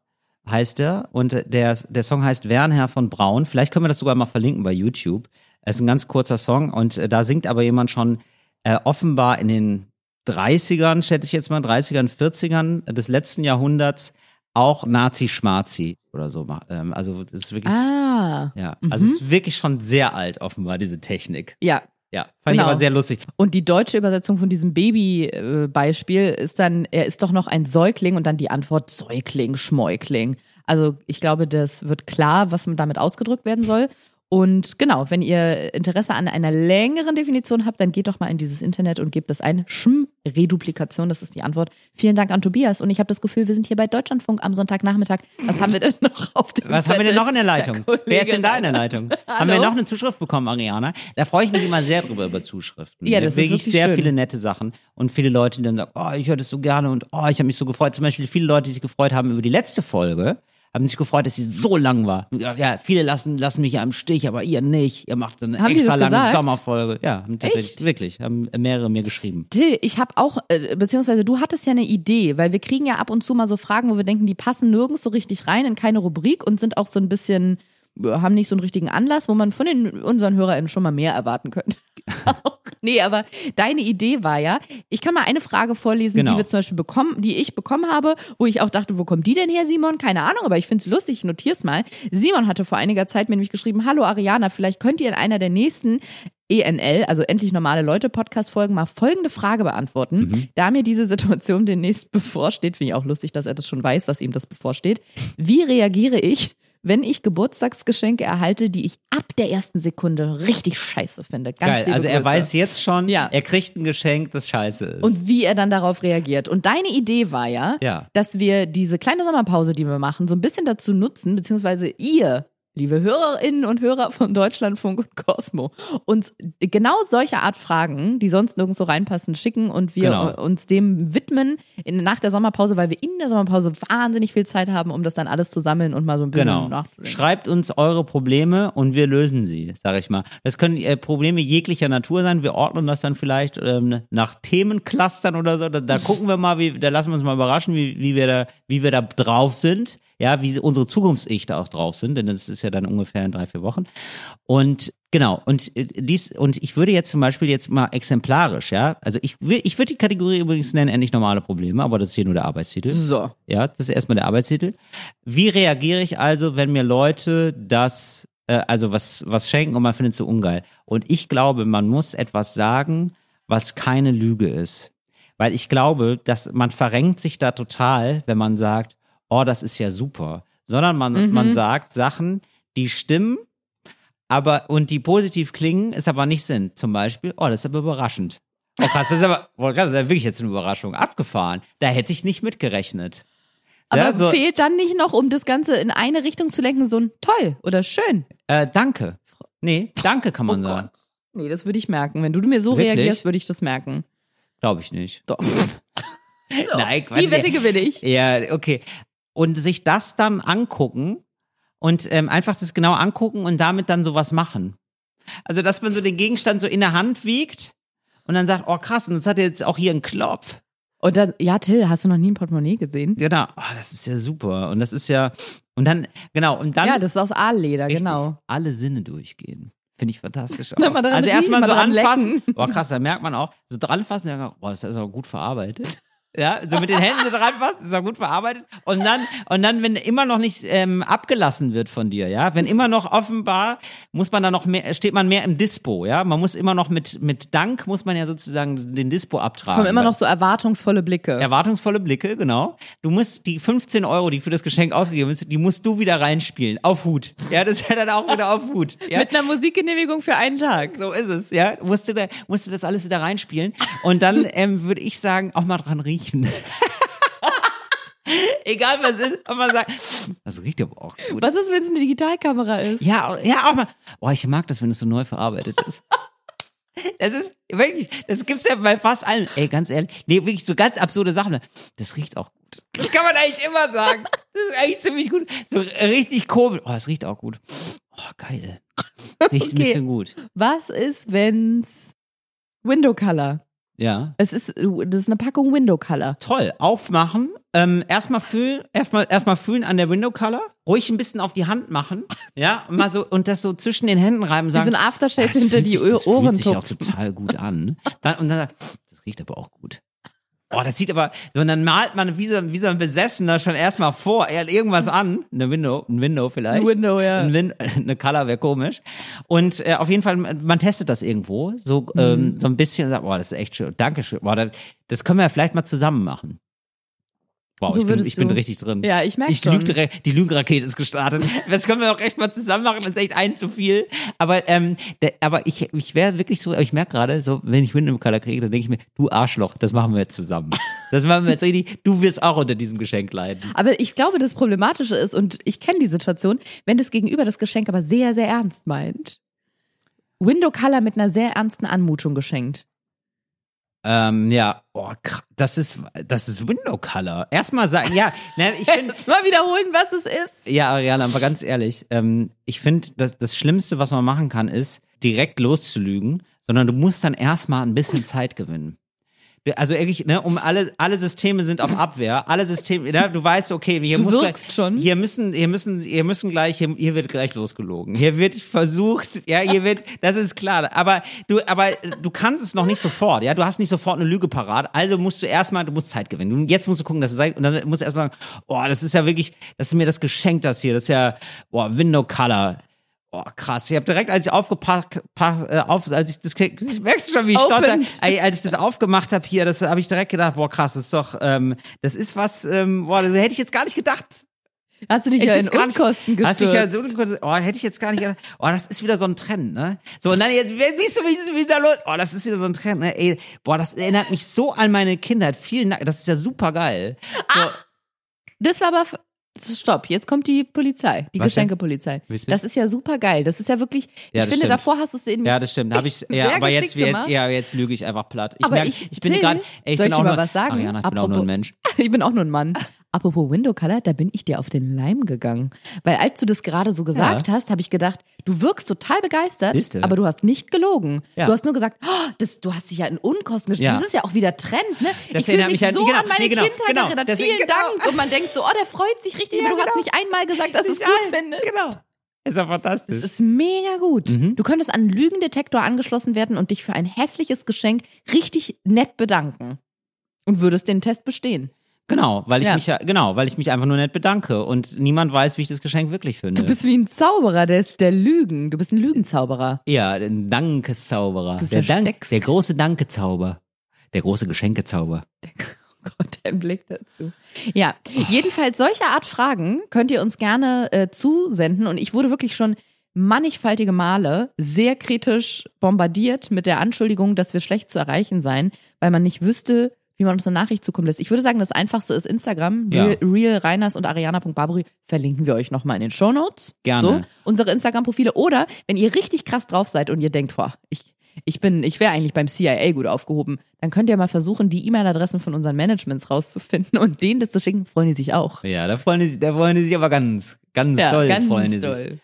heißt er und der, der Song heißt Wernherr von Braun. Vielleicht können wir das sogar mal verlinken bei YouTube. Es ist ein ganz kurzer Song und äh, da singt aber jemand schon äh, offenbar in den 30ern, schätze ich jetzt mal, 30ern, 40ern des letzten Jahrhunderts auch Nazi-Schmarzi oder so. Ähm, also das ist wirklich, Ah, ja, also es ist wirklich schon sehr alt offenbar, diese Technik. ja. Ja, fand ich Genau. aber sehr lustig. Und die deutsche Übersetzung von diesem Baby-Beispiel ist dann, er ist doch noch ein Säugling und dann die Antwort Säugling, Schmäugling. Also ich glaube, das wird klar, was damit ausgedrückt werden soll. Und genau, wenn ihr Interesse an einer längeren Definition habt, dann geht doch mal in dieses Internet und gebt das ein. Schm-Reduplikation, das ist die Antwort. Vielen Dank an Tobias. Und ich habe das Gefühl, wir sind hier bei Deutschlandfunk am Sonntagnachmittag. Was haben wir denn noch auf dem Was haben wir denn Zettel? noch in der Leitung? Kollege Wer ist denn da in der. Leitung? Haben wir noch eine Zuschrift bekommen, Ariana? Da freue ich mich immer sehr drüber, über Zuschriften. Ja, das ist wirklich wirklich sehr schön. viele nette Sachen und viele Leute, die dann sagen, oh, ich höre das so gerne und oh, ich habe mich so gefreut. Zum Beispiel viele Leute, die sich gefreut haben über die letzte Folge, haben sich gefreut, dass sie so lang war. Ja, viele lassen, lassen mich ja im Stich, aber ihr nicht. Ihr macht eine Haben extra lange gesagt? Sommerfolge. Ja, haben tatsächlich, Echt? wirklich, haben mehrere mir geschrieben. Till, ich habe auch, äh, beziehungsweise du hattest ja eine Idee, weil wir kriegen ja ab und zu mal so Fragen, wo wir denken, die passen nirgends so richtig rein in keine Rubrik und sind auch so ein bisschen, haben nicht so einen richtigen Anlass, wo man von den unseren HörerInnen schon mal mehr erwarten könnte. Nee, aber deine Idee war ja, ich kann mal eine Frage vorlesen, Genau. die wir zum Beispiel bekommen, die ich bekommen habe, wo ich auch dachte, wo kommt die denn her, Simon? Keine Ahnung, aber ich finde es lustig, ich notier's mal. Simon hatte vor einiger Zeit mir nämlich geschrieben, hallo Ariana, vielleicht könnt ihr in einer der nächsten ENL, also endlich normale Leute Podcast-Folgen, mal folgende Frage beantworten. Da mir diese Situation demnächst bevorsteht, finde ich auch lustig, dass er das schon weiß, dass ihm das bevorsteht. Wie reagiere ich, wenn ich Geburtstagsgeschenke erhalte, die ich ab der ersten Sekunde richtig scheiße finde? Ganz Geil. Also er Grüße. weiß jetzt schon, Ja. er kriegt ein Geschenk, das scheiße ist. Und wie er dann darauf reagiert. Und deine Idee war ja, Ja. dass wir diese kleine Sommerpause, die wir machen, so ein bisschen dazu nutzen, beziehungsweise ihr, liebe Hörerinnen und Hörer von Deutschlandfunk und Cosmo, uns genau solche Art Fragen, die sonst nirgendwo reinpassen, schicken und wir Genau. uns dem widmen in, nach der Sommerpause, weil wir in der Sommerpause wahnsinnig viel Zeit haben, um das dann alles zu sammeln und mal so ein bisschen Genau. nachzudenken. Schreibt uns eure Probleme und wir lösen sie, sage ich mal. Das können äh, Probleme jeglicher Natur sein. Wir ordnen das dann vielleicht ähm, nach Themenclustern oder so. Da, da gucken wir mal, wie, da lassen wir uns mal überraschen, wie, wie, wir da, wie wir da drauf sind. Ja, wie unsere Zukunfts-Ich da auch drauf sind, denn das ist ja dann ungefähr in drei, vier Wochen. Und genau, und äh, dies, und ich würde jetzt zum Beispiel jetzt mal exemplarisch, ja, also ich, ich würde die Kategorie übrigens nennen, endlich normale Probleme, aber das ist hier nur der Arbeitstitel. So. Ja, das ist erstmal der Arbeitstitel. Wie reagiere ich also, wenn mir Leute das, äh, also was, was schenken und man findet es so ungeil? Und ich glaube, man muss etwas sagen, was keine Lüge ist. Weil ich glaube, dass man verrenkt sich da total, wenn man sagt, oh, das ist ja super. Sondern man, man sagt Sachen, die stimmen, aber, und die positiv klingen, es aber nicht sind. Zum Beispiel, oh, das ist aber überraschend. Oh krass, das ist aber, oh, krass, das ist ja wirklich jetzt eine Überraschung. Abgefahren. Da hätte ich nicht mitgetgerechnet. Aber Ja, so- fehlt dann nicht noch, um das Ganze in eine Richtung zu lenken, so ein toll oder schön? Äh, danke. Nee, danke kann man Oh sagen. Gott. Nee, das würde ich merken. Wenn du mir so Wirklich? reagierst, würde ich das merken. Glaube ich nicht. Doch. Nein, Quatsch. Die Wette gewinne ich. Ja, okay. Und sich das dann angucken und ähm, einfach das genau angucken und damit dann sowas machen. Also, dass man so den Gegenstand so in der Hand wiegt und dann sagt, oh krass, und das hat jetzt auch hier einen Knopf. Und dann, ja, Till, hast du noch nie ein Portemonnaie gesehen? Genau, oh, das ist ja super. Und das ist ja, und dann, genau, und dann ja, das ist aus Aalleder, genau. alle Sinne durchgehen. Finde ich fantastisch. Auch. Also erstmal mal so anfassen. lecken. Boah, krass, da merkt man auch, so dran fassen, ja, boah, das ist auch gut verarbeitet. Ja, so mit den Händen so dran fassen, ist auch gut verarbeitet. Und dann, und dann, wenn immer noch nicht ähm, abgelassen wird von dir, ja, wenn immer noch offenbar, muss man da noch mehr, steht man mehr im Dispo, ja. Man muss immer noch mit, mit Dank muss man ja sozusagen den Dispo abtragen. Kommen immer noch so erwartungsvolle Blicke. Erwartungsvolle Blicke, genau. Du musst die 15 Euro, die für das Geschenk ausgegeben sind, die musst du wieder reinspielen. Auf Hut. Ja, das ist ja dann auch wieder auf Hut. Ja. Mit einer Musikgenehmigung für einen Tag. So ist es, ja. Musst du, da, musst du das alles wieder reinspielen. Und dann ähm, würde ich sagen, auch mal dran riechen. Egal was ist, ob man sagt, das riecht aber auch gut. Was ist, wenn es eine Digitalkamera ist? Ja, ja, auch mal. Boah, ich mag das, wenn es so neu verarbeitet ist. Das ist wirklich, das gibt's ja bei fast allen. Ey, ganz ehrlich, nee, wirklich so ganz absurde Sachen. Das riecht auch gut. Das kann man eigentlich immer sagen. Das ist eigentlich ziemlich gut. So richtig komisch. Oh, es riecht auch gut. Oh, geil. Riecht ein Okay. bisschen gut. Was ist, wenn's Window Color? Ja. Es ist, das ist eine Packung Window Color. Toll. Aufmachen. Ähm, erstmal fühlen, erstmal, erstmal fühlen an der Window Color. Ruhig ein bisschen auf die Hand machen. Ja, und mal so, und das so zwischen den Händen reiben, Wie sagen. so ein Aftershave das hinter die sich, das Ohren fühlt sich auch total gut an. Dann, und dann, das riecht aber auch gut. Oh, das sieht aber, so, und dann malt man wie so, wie so ein Besessener schon erstmal vor, er hat irgendwas an, eine Window, ein Window vielleicht. Ein Window, ja. Ein Win eine Color wäre komisch. Und äh, auf jeden Fall, man testet das irgendwo, so, Mhm. ähm, so ein bisschen und sagt, boah, das ist echt schön, Dankeschön. Boah, das, das können wir ja vielleicht mal zusammen machen. Wow, So ich, bin, ich bin richtig drin. Ja, ich merk ich schon. lüge die Lügenrakete ist gestartet. Das können wir auch echt mal zusammen machen, das ist echt ein zu viel. Aber, ähm, der, aber ich, ich wäre wirklich so, ich merke gerade, so, wenn ich Window Color kriege, dann denke ich mir, du Arschloch, das machen wir jetzt zusammen. Das machen wir jetzt richtig, du wirst auch unter diesem Geschenk leiden. Aber ich glaube, das Problematische ist, und ich kenne die Situation, wenn das Gegenüber das Geschenk aber sehr, sehr ernst meint. Window Color mit einer sehr ernsten Anmutung geschenkt. Ähm, ja, oh, das ist, das ist Window Color. Erstmal sagen, ja, ne, ich finde, mal wiederholen, was es ist. Ja, Ariana, aber ganz ehrlich, ähm, ich finde, das, das Schlimmste, was man machen kann, ist, direkt loszulügen, sondern du musst dann erstmal ein bisschen Zeit gewinnen. Also wirklich, ne, um alle, alle Systeme sind auf Abwehr, alle Systeme, ne, du weißt, okay, hier Du muss gleich, schon. hier müssen, hier müssen, hier müssen gleich, hier, hier wird gleich losgelogen. Hier wird versucht, ja, hier wird, das ist klar. Aber du, aber du kannst es noch nicht sofort, ja, du hast nicht sofort eine Lüge parat. Also musst du erstmal, du musst Zeit gewinnen. Du- Jetzt musst du gucken, dass es sei, und dann musst du erstmal, boah, das ist ja wirklich, das ist mir das Geschenk, das hier, das ist ja, boah, Window Color. Oh, krass. Ich habe direkt, als ich aufgepackt, pack, äh, auf, als ich das, das merkst du schon, wie ich stotter, als ich das aufgemacht habe hier, das habe ich direkt gedacht, boah, krass, das ist doch, ähm, das ist was, ähm, boah, das hätte ich jetzt gar nicht gedacht. Hast du dich ja in Unkosten Hast du dich ja gestürzt. so, oh, hätte ich jetzt gar nicht gedacht. Oh, das ist wieder so ein Trend, ne? So, und dann jetzt, siehst du, wie es wieder los? Oh, das ist wieder so ein Trend, ne? Ey, boah, das erinnert mich so an meine Kindheit. Vielen Dank, das ist ja super geil. So, Das war aber. Stopp, jetzt kommt die Polizei, die Was? Geschenkepolizei. Bitte? Das ist ja super geil. Das ist ja wirklich. Ja, ich finde, stimmt. davor hast du es in ja, das stimmt. Habe ich, ja, aber jetzt, jetzt, ja, jetzt lüge ich einfach platt. Ich Aber merk, ich- ich bin gerade, ich soll bin ich auch mal nur, was sagen? Ariana, ich bin auch nur Apropos- ein Mensch. Ich bin auch nur ein Mann. Apropos Window Color, da bin ich dir auf den Leim gegangen. Weil als du das gerade so gesagt hast, habe ich gedacht, du wirkst total begeistert, Siehste. aber du hast nicht gelogen. Ja. Du hast nur gesagt, oh, das, du hast dich ja in Unkosten gestellt. Ja. Das ist ja auch wieder Trend, ne? Das ich fühle mich an- so genau, an meine nee, genau, Kindheit genau. erinnert. Deswegen, Vielen genau. Dank. Und man denkt so, oh, der freut sich richtig, Ja, aber du hast genau. nicht einmal gesagt, dass du es gut ja, findest. Genau. Ist ja fantastisch. Das ist mega gut. Mhm. Du könntest an einen Lügendetektor angeschlossen werden und dich für ein hässliches Geschenk richtig nett bedanken. Und würdest den Test bestehen. Genau, weil ich Ja. mich ja, genau, weil ich mich einfach nur nett bedanke und niemand weiß, wie ich das Geschenk wirklich finde. Du bist wie ein Zauberer, der ist der Lügen. Du bist ein Lügenzauberer. ja, ein Dankeszauberer. Du der, Dank, der große Dankezauber. Der große Geschenkezauber. Oh Gott, dein Blick dazu. Ja, jedenfalls solche Art Fragen könnt ihr uns gerne äh, zusenden. Und ich wurde wirklich schon mannigfaltige Male sehr kritisch bombardiert mit der Anschuldigung, dass wir schlecht zu erreichen seien, weil man nicht wüsste, wie man uns eine Nachricht zukommen lässt. Ich würde sagen, das Einfachste ist Instagram. Ja. Real, Real Reiners und Ariana.barbary verlinken wir euch nochmal in den Shownotes. Gerne. So, unsere Instagram-Profile. Oder wenn ihr richtig krass drauf seid und ihr denkt, boah, ich, ich bin, ich wäre eigentlich beim CIA gut aufgehoben, dann könnt ihr mal versuchen, die E-Mail-Adressen von unseren Managements rauszufinden und denen das zu schicken, freuen die sich auch. Ja, da freuen die, da freuen die sich aber ganz, ganz Ja, doll ganz freuen die sich.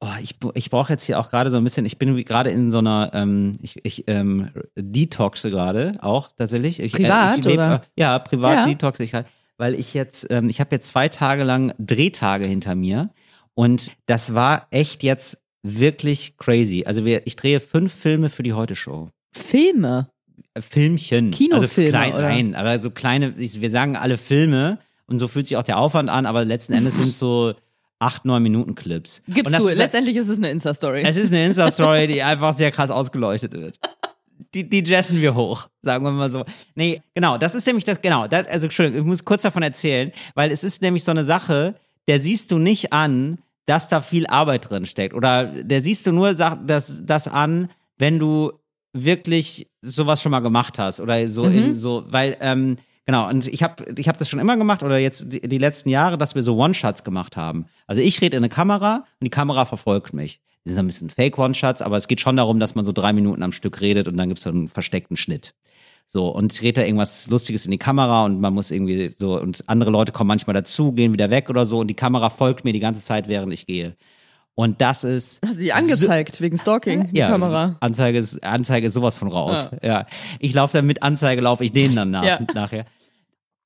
Oh, ich, ich brauche jetzt hier auch gerade so ein bisschen, ich bin gerade in so einer, ähm, ich, ich ähm, detoxe gerade auch tatsächlich. Ich, Privat, ich leb, oder? Äh, ja, privat Ja. detoxe ich gerade, weil ich jetzt, ähm, ich habe jetzt zwei Tage lang Drehtage hinter mir und das war echt jetzt wirklich crazy. Also wir, ich drehe fünf Filme für die Heute-Show. Filme. Äh, Filmchen. Kinofilme, also klein, oder? Nein, aber so kleine, wir sagen alle Filme und so fühlt sich auch der Aufwand an, aber letzten Endes sind so acht, neun Minuten Clips. Gibst du, ist- letztendlich ist es eine Insta-Story. es ist eine Insta-Story, die einfach sehr krass ausgeleuchtet wird. Die, die jessen wir hoch, sagen wir mal so. Nee, genau, das ist nämlich das, genau, das, also Entschuldigung, ich muss kurz davon erzählen, weil es ist nämlich so eine Sache, der siehst du nicht an, dass da viel Arbeit drin steckt. Oder der siehst du nur das, das an, wenn du wirklich sowas schon mal gemacht hast. Oder so in so, weil, ähm, Genau, und ich habe ich hab das schon immer gemacht oder jetzt die, die letzten Jahre, dass wir so One-Shots gemacht haben. Also ich rede in eine Kamera und die Kamera verfolgt mich. Die sind ein bisschen Fake-One-Shots, aber es geht schon darum, dass man so drei Minuten am Stück redet und dann gibt's so einen versteckten Schnitt. So, und ich rede da irgendwas Lustiges in die Kamera und man muss irgendwie so, und andere Leute kommen manchmal dazu, gehen wieder weg oder so und die Kamera folgt mir die ganze Zeit, während ich gehe. Und das ist. Hast du die angezeigt wegen Stalking, die Ja, Kamera? Anzeige ist, Anzeige ist sowas von raus. Ja. Ich laufe dann mit Anzeige, laufe ich denen dann nach, Ja. nachher.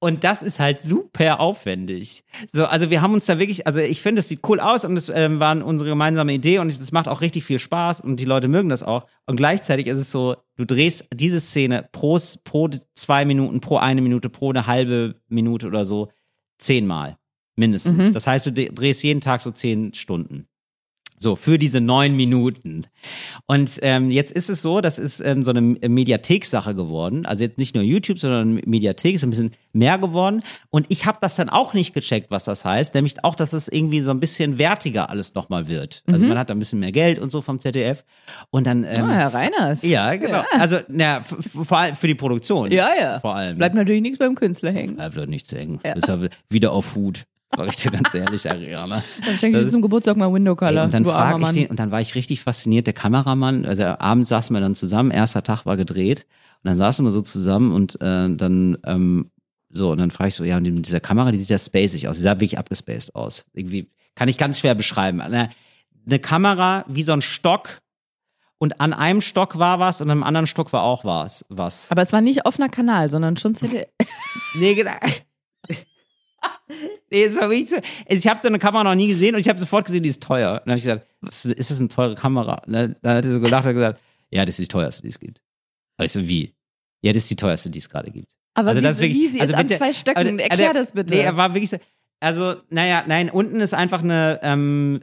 Und das ist halt super aufwendig. So, also wir haben uns da wirklich, also ich finde, es sieht cool aus und es ähm, war unsere gemeinsame Idee und es macht auch richtig viel Spaß und die Leute mögen das auch. Und gleichzeitig ist es so, du drehst diese Szene pro, pro zwei Minuten, pro eine Minute, pro eine halbe Minute oder so zehnmal mindestens. Mhm. Das heißt, du drehst jeden Tag so zehn Stunden. So, für diese neun Minuten. Und ähm, jetzt ist es so, das ist ähm, so eine Mediathek-Sache geworden. Also jetzt nicht nur YouTube, sondern Mediathek ist ein bisschen mehr geworden. Und ich habe das dann auch nicht gecheckt, was das heißt. Nämlich auch, dass es irgendwie so ein bisschen wertiger alles nochmal wird. Also man hat da ein bisschen mehr Geld und so vom ZDF. Und dann ähm, Ah, Herr Reiners. ja, genau. Also, na, vor allem für die Produktion. Ja, ja. Vor allem. Bleibt natürlich nichts beim Künstler hängen. Bleibt doch nicht zu eng. Ja. Ist ja wieder auf Hut. Sag ich dir ganz ehrlich, Ariana. Dann schenke ich dir zum Geburtstag mal Window Color. Ey, und dann frage ich den, und dann war ich richtig fasziniert, der Kameramann, also abends saßen wir dann zusammen, erster Tag war gedreht, und dann saßen wir so zusammen und äh, dann, ähm, so, und dann frage ich so, ja, und mit dieser Kamera, die sieht ja spacig aus, die sah wirklich abgespaced aus. Irgendwie, kann ich ganz schwer beschreiben. Eine, eine Kamera wie so ein Stock, und an einem Stock war was und am anderen Stock war auch was. was. Aber es war nicht offener Kanal, sondern schon ZDF. Nee, genau. Nee, es war wirklich so. Ich habe so eine Kamera noch nie gesehen und ich habe sofort gesehen, die ist teuer. Und dann habe ich gesagt, was, ist das eine teure Kamera? Dann, dann hat er so gelacht und gesagt, ja, das ist die teuerste, die es gibt. Und ich so, wie? Ja, das ist die teuerste, die es gerade gibt. Aber Also wie, das ist wirklich- wie, sie also ist an bitte- zwei Stöcken. Also, Erklär also, das bitte. Nee, er war wirklich so, also, naja, nein, unten ist einfach eine, ähm,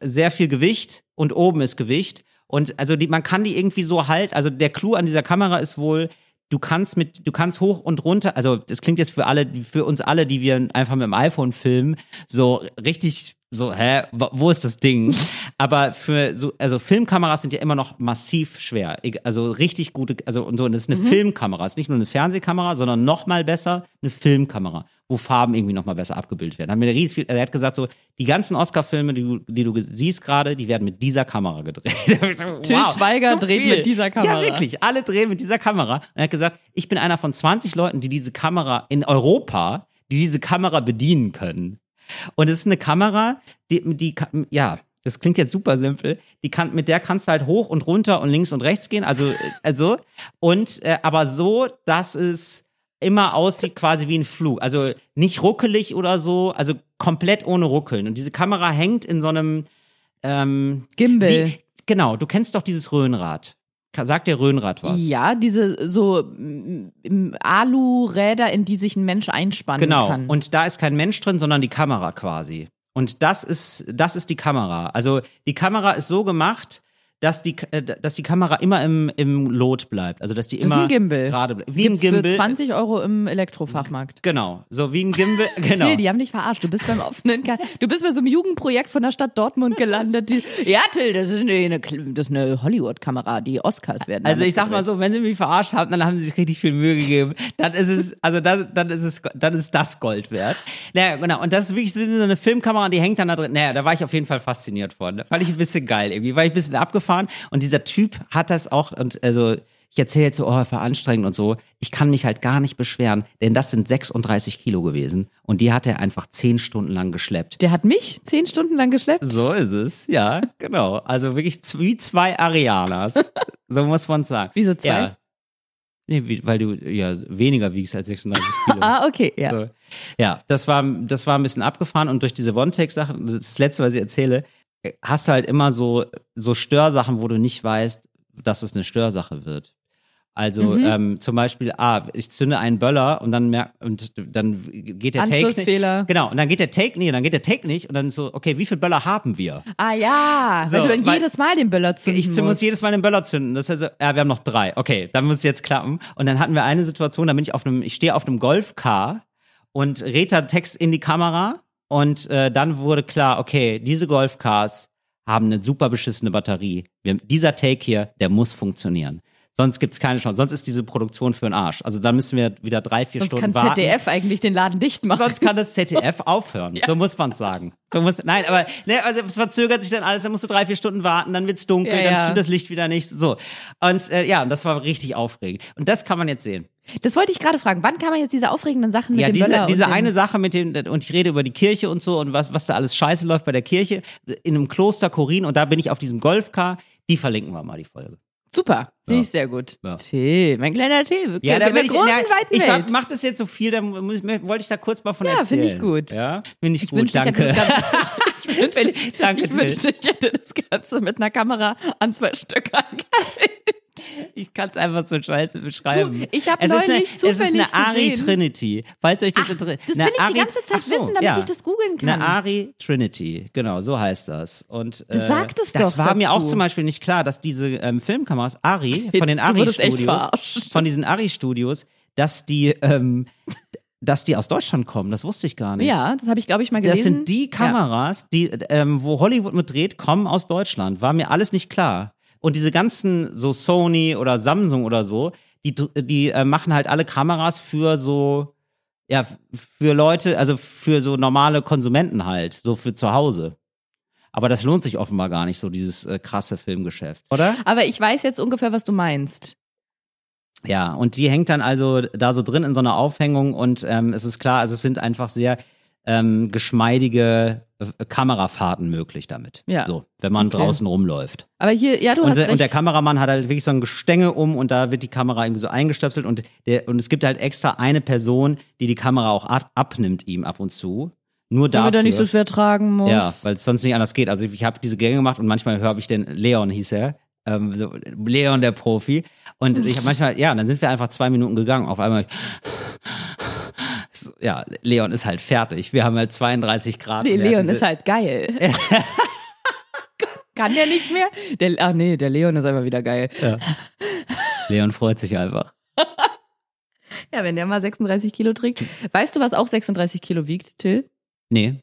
sehr viel Gewicht und oben ist Gewicht. Und also die, man kann die irgendwie so halt, also der Clou an dieser Kamera ist wohl, du kannst mit, du kannst hoch und runter, also das klingt jetzt für alle, für uns alle, die wir einfach mit dem iPhone filmen, so richtig so, hä, wo ist das Ding? Aber für so, also Filmkameras sind ja immer noch massiv schwer. Also richtig gute, also und so, und das ist eine Filmkamera, es ist nicht nur eine Fernsehkamera, sondern noch mal besser eine Filmkamera, wo Farben irgendwie noch mal besser abgebildet werden. Haben wir riesig viel, er hat gesagt so, die ganzen Oscar-Filme, die, du- die du siehst gerade, die werden mit dieser Kamera gedreht. So, Till Schweiger dreht mit dieser Kamera. Ja, wirklich. Alle drehen mit dieser Kamera. Und er hat gesagt, ich bin einer von 20 Leuten, die diese Kamera in Europa, die diese Kamera bedienen können. Und es ist eine Kamera, die, die, ja, das klingt jetzt super simpel. Die kann, mit der kannst du halt hoch und runter und links und rechts gehen, also, äh, also, und, äh, aber so, dass es immer aussieht quasi wie ein Flug. Also nicht ruckelig oder so, also komplett ohne Ruckeln. Und diese Kamera hängt in so einem, ähm, Gimbal. wie, genau, du kennst doch dieses Röhnrad. Sagt dir Röhnrad was? Ja, diese so mm, mm, Alu-Räder, in die sich ein Mensch einspannen Genau. kann. Und da ist kein Mensch drin, sondern die Kamera quasi. Und das ist, das ist die Kamera. Also die Kamera ist so gemacht, dass die, äh, dass die Kamera immer im, im Lot bleibt. Also dass die immer gerade bleibt. Wie Gibt's ein Gimbal. für 20 Euro im Elektrofachmarkt. Genau. So wie ein Gimbal. Genau. Till, die haben dich verarscht. Du bist beim offenen Kanal. Du bist bei so einem Jugendprojekt von der Stadt Dortmund gelandet. Die, ja, Till, das ist eine, das ist eine Hollywood-Kamera. Die Oscars werden. Also ich sag mal gedreht. so, wenn sie mich verarscht haben, dann haben sie sich richtig viel Mühe gegeben. Dann ist es, also das, dann ist es, dann ist das Gold wert. Naja, genau. Und das ist wirklich so so eine Filmkamera, die hängt dann da drin. Naja, da war ich auf jeden Fall fasziniert von. Da fand ich ein bisschen geil irgendwie, war ich ein bisschen abgefahren. Und dieser Typ hat das auch, und also ich erzähle jetzt so, oh, war anstrengend und so. Ich kann mich halt gar nicht beschweren, denn das sind 36 Kilo gewesen und die hat er einfach zehn Stunden lang geschleppt. Der hat mich zehn Stunden lang geschleppt. So ist es, ja, genau. Also wirklich wie zwei Arianas. so muss man sagen. Wieso zwei? Ja. Nee, weil du ja weniger wiegst als 36 Kilo. Ah, okay, ja. So. Ja, das war, das war ein bisschen abgefahren und durch diese One-Take-Sache, das Letzte, was ich erzähle, äh, hast du halt immer so, so Störsachen, wo du nicht weißt, dass es eine Störsache wird. Also Mhm. ähm, zum Beispiel, ah, ich zünde einen Böller und dann merk, und dann geht der Take nicht. Genau, und dann geht der Take, nee, dann geht der Take nicht und dann so, okay, wie viele Böller haben wir? Ah ja, So, wenn du dann weil- jedes Mal den Böller zünden Ich muss musst. jedes Mal den Böller zünden. Das heißt, ja, wir haben noch drei. Okay, dann muss es jetzt klappen. Und dann hatten wir eine Situation, da bin ich auf einem, ich stehe auf einem Golfcar und Reta Text in die Kamera und äh, dann wurde klar, okay, diese Golfcars haben eine super beschissene Batterie. Wir, dieser Take hier, der muss funktionieren. Sonst gibt's keine Chance. Sonst ist diese Produktion für den Arsch. Also dann müssen wir wieder drei, vier Sonst Stunden kann warten. ZDF eigentlich den Laden dicht machen. Sonst kann das ZDF aufhören. So muss man sagen. So muss, nein, aber ne, also es verzögert sich dann alles, dann musst du drei, vier Stunden warten, dann wird's dunkel, Ja, dann ja. stimmt das Licht wieder nicht. So. Und äh, ja, und das war richtig aufregend. Und das kann man jetzt sehen. Das wollte ich gerade fragen. Wann kann man jetzt diese aufregenden Sachen mit ja, dem diese, Böller diese eine Sache mit dem, und ich rede über die Kirche und so und was, was da alles scheiße läuft bei der Kirche, in einem Kloster Korin und da bin ich auf diesem Golfcar, die verlinken wir mal, die Folge. Super, finde Ja. ich sehr gut. Ja. Till, mein kleiner Till. wirklich Ja, da bin ich, großen, ja, weiten ich hab, mach das jetzt so viel, da wollte ich da kurz mal von Ja, erzählen. finde ich gut. Ja, finde ich, ich gut, danke. ich wünschte, ich wünschte, ich hätte das Ganze mit einer Kamera an zwei Stöckern Ich kann es einfach so scheiße beschreiben. Du, ich hab es ist eine, neulich Es ist eine zufällig Ari gesehen- Trinity. Falls euch das Ach, interessiert. das will ich die ganze Zeit wissen, damit ich das googeln kann. Eine Ari Trinity, genau, so heißt das. Und Du äh, sagtest das doch war mir dazu. auch zum Beispiel nicht klar, dass diese ähm, Filmkameras Ari von den Ari-Studios, verarscht. von diesen Ari-Studios, dass die, ähm, dass die aus Deutschland kommen. Das wusste ich gar nicht. Ja, das habe ich, glaube ich, mal Das gelesen. sind die Ja. Kameras, die, ähm, wo Hollywood mit dreht, kommen aus Deutschland. War mir alles nicht klar. Und diese ganzen, so Sony oder Samsung oder so, die, die äh, machen halt alle Kameras für so, ja, für Leute, also für so normale Konsumenten halt, so für zu Hause. Aber das lohnt sich offenbar gar nicht, so dieses äh, krasse Filmgeschäft, oder? Aber ich weiß jetzt ungefähr, was du meinst. Ja, und die hängt dann also da so drin in so einer Aufhängung und ähm, es ist klar, also es sind einfach sehr ähm, geschmeidige äh, Kamerafahrten möglich damit. Ja. So, wenn man Okay. draußen rumläuft. Aber hier, ja, du Und, hast recht. und der Kameramann hat halt wirklich so ein Gestänge um und da wird die Kamera irgendwie so eingestöpselt und der und es gibt halt extra eine Person, die die Kamera auch ab, abnimmt ihm ab und zu. Nur dafür. damit er nicht so schwer tragen muss. Ja, weil es sonst nicht anders geht. Also ich habe diese Gänge gemacht und manchmal höre ich den, Leon hieß er, ähm, Leon der Profi. Und ich habe manchmal, ja, dann sind wir einfach zwei Minuten gegangen. Auf einmal, so, ja, Leon ist halt fertig. Wir haben halt 32 Grad. Nee, Leon ist halt geil. Kann der nicht mehr? Der, ach nee, der Leon ist einfach wieder geil. Leon freut sich einfach. Ja, wenn der mal 36 Kilo trägt. Weißt du, was auch 36 Kilo wiegt, Till? Nee.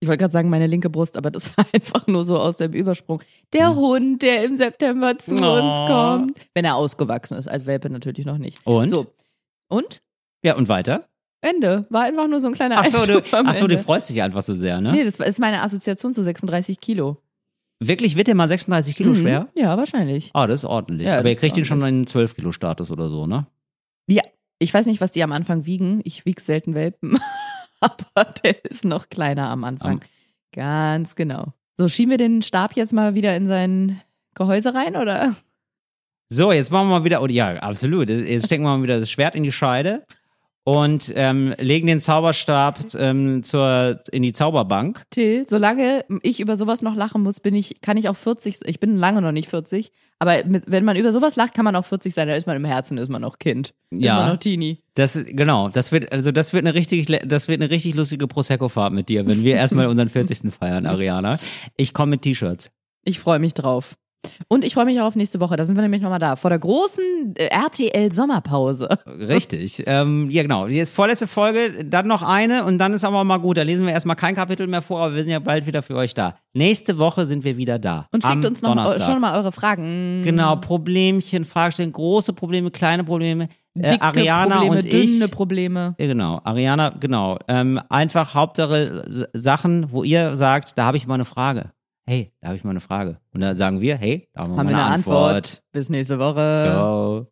Ich wollte gerade sagen, meine linke Brust, aber das war einfach nur so aus dem Übersprung. Der Hund, der im September zu Hm. Oh. uns kommt. Wenn er ausgewachsen ist, als Welpe natürlich noch nicht. Und? So. Und? Ja, und weiter? Ende. War einfach nur so ein kleiner Ach so, du, ach so, du freust dich einfach so sehr, ne? Nee, das ist meine Assoziation zu 36 Kilo. Wirklich, wird der mal 36 Kilo Mhm. schwer? Ja, wahrscheinlich. Ah, das ist ordentlich. Ja, Aber ihr kriegt ihn schon in 12 Kilo Status oder so, ne? Ja, ich weiß nicht, was die am Anfang wiegen. Ich wiege selten Welpen. Aber der ist noch kleiner am Anfang. Am- Ganz genau. So, schieben wir den Stab jetzt mal wieder in sein Gehäuse rein, oder? So, jetzt machen wir mal wieder, oh ja, absolut. Jetzt stecken wir mal wieder das Schwert in die Scheide und ähm, legen den Zauberstab ähm, zur, in die Zauberbank. Till, solange ich über sowas noch lachen muss, bin ich, kann ich auch 40, ich bin lange noch nicht 40, aber mit, wenn man über sowas lacht, kann man auch 40 sein, da ist man im Herzen, ist man noch Kind. Ist Ja. man noch Teenie. Das, genau, das wird, also das wird eine richtig, das wird eine richtig lustige Prosecco-Fahrt mit dir, wenn wir erstmal unseren 40. feiern, Ariana. Ich komme mit T-Shirts. Ich freue mich drauf. Und ich freue mich auch auf nächste Woche, da sind wir nämlich nochmal da, vor der großen äh, RTL-Sommerpause. Richtig. ähm, ja, genau. Jetzt vorletzte Folge, dann noch eine und dann ist aber mal gut. Da lesen wir erstmal kein Kapitel mehr vor, aber wir sind ja bald wieder für euch da. Nächste Woche sind wir wieder da. Und schickt uns noch schon mal eure Fragen. Genau, Problemchen, Fragestellen, große Probleme, kleine Probleme. Äh, Dicke Ariana Probleme, und ich. dünne Probleme. Ja, genau, Ariana, genau. Ähm, einfach Hauptsache Sachen, wo ihr sagt, da habe ich mal eine Frage. Hey, da habe ich mal eine Frage. Und dann sagen wir, hey, da haben wir Haben mal wir eine, eine Antwort. Bis nächste Woche. Ciao.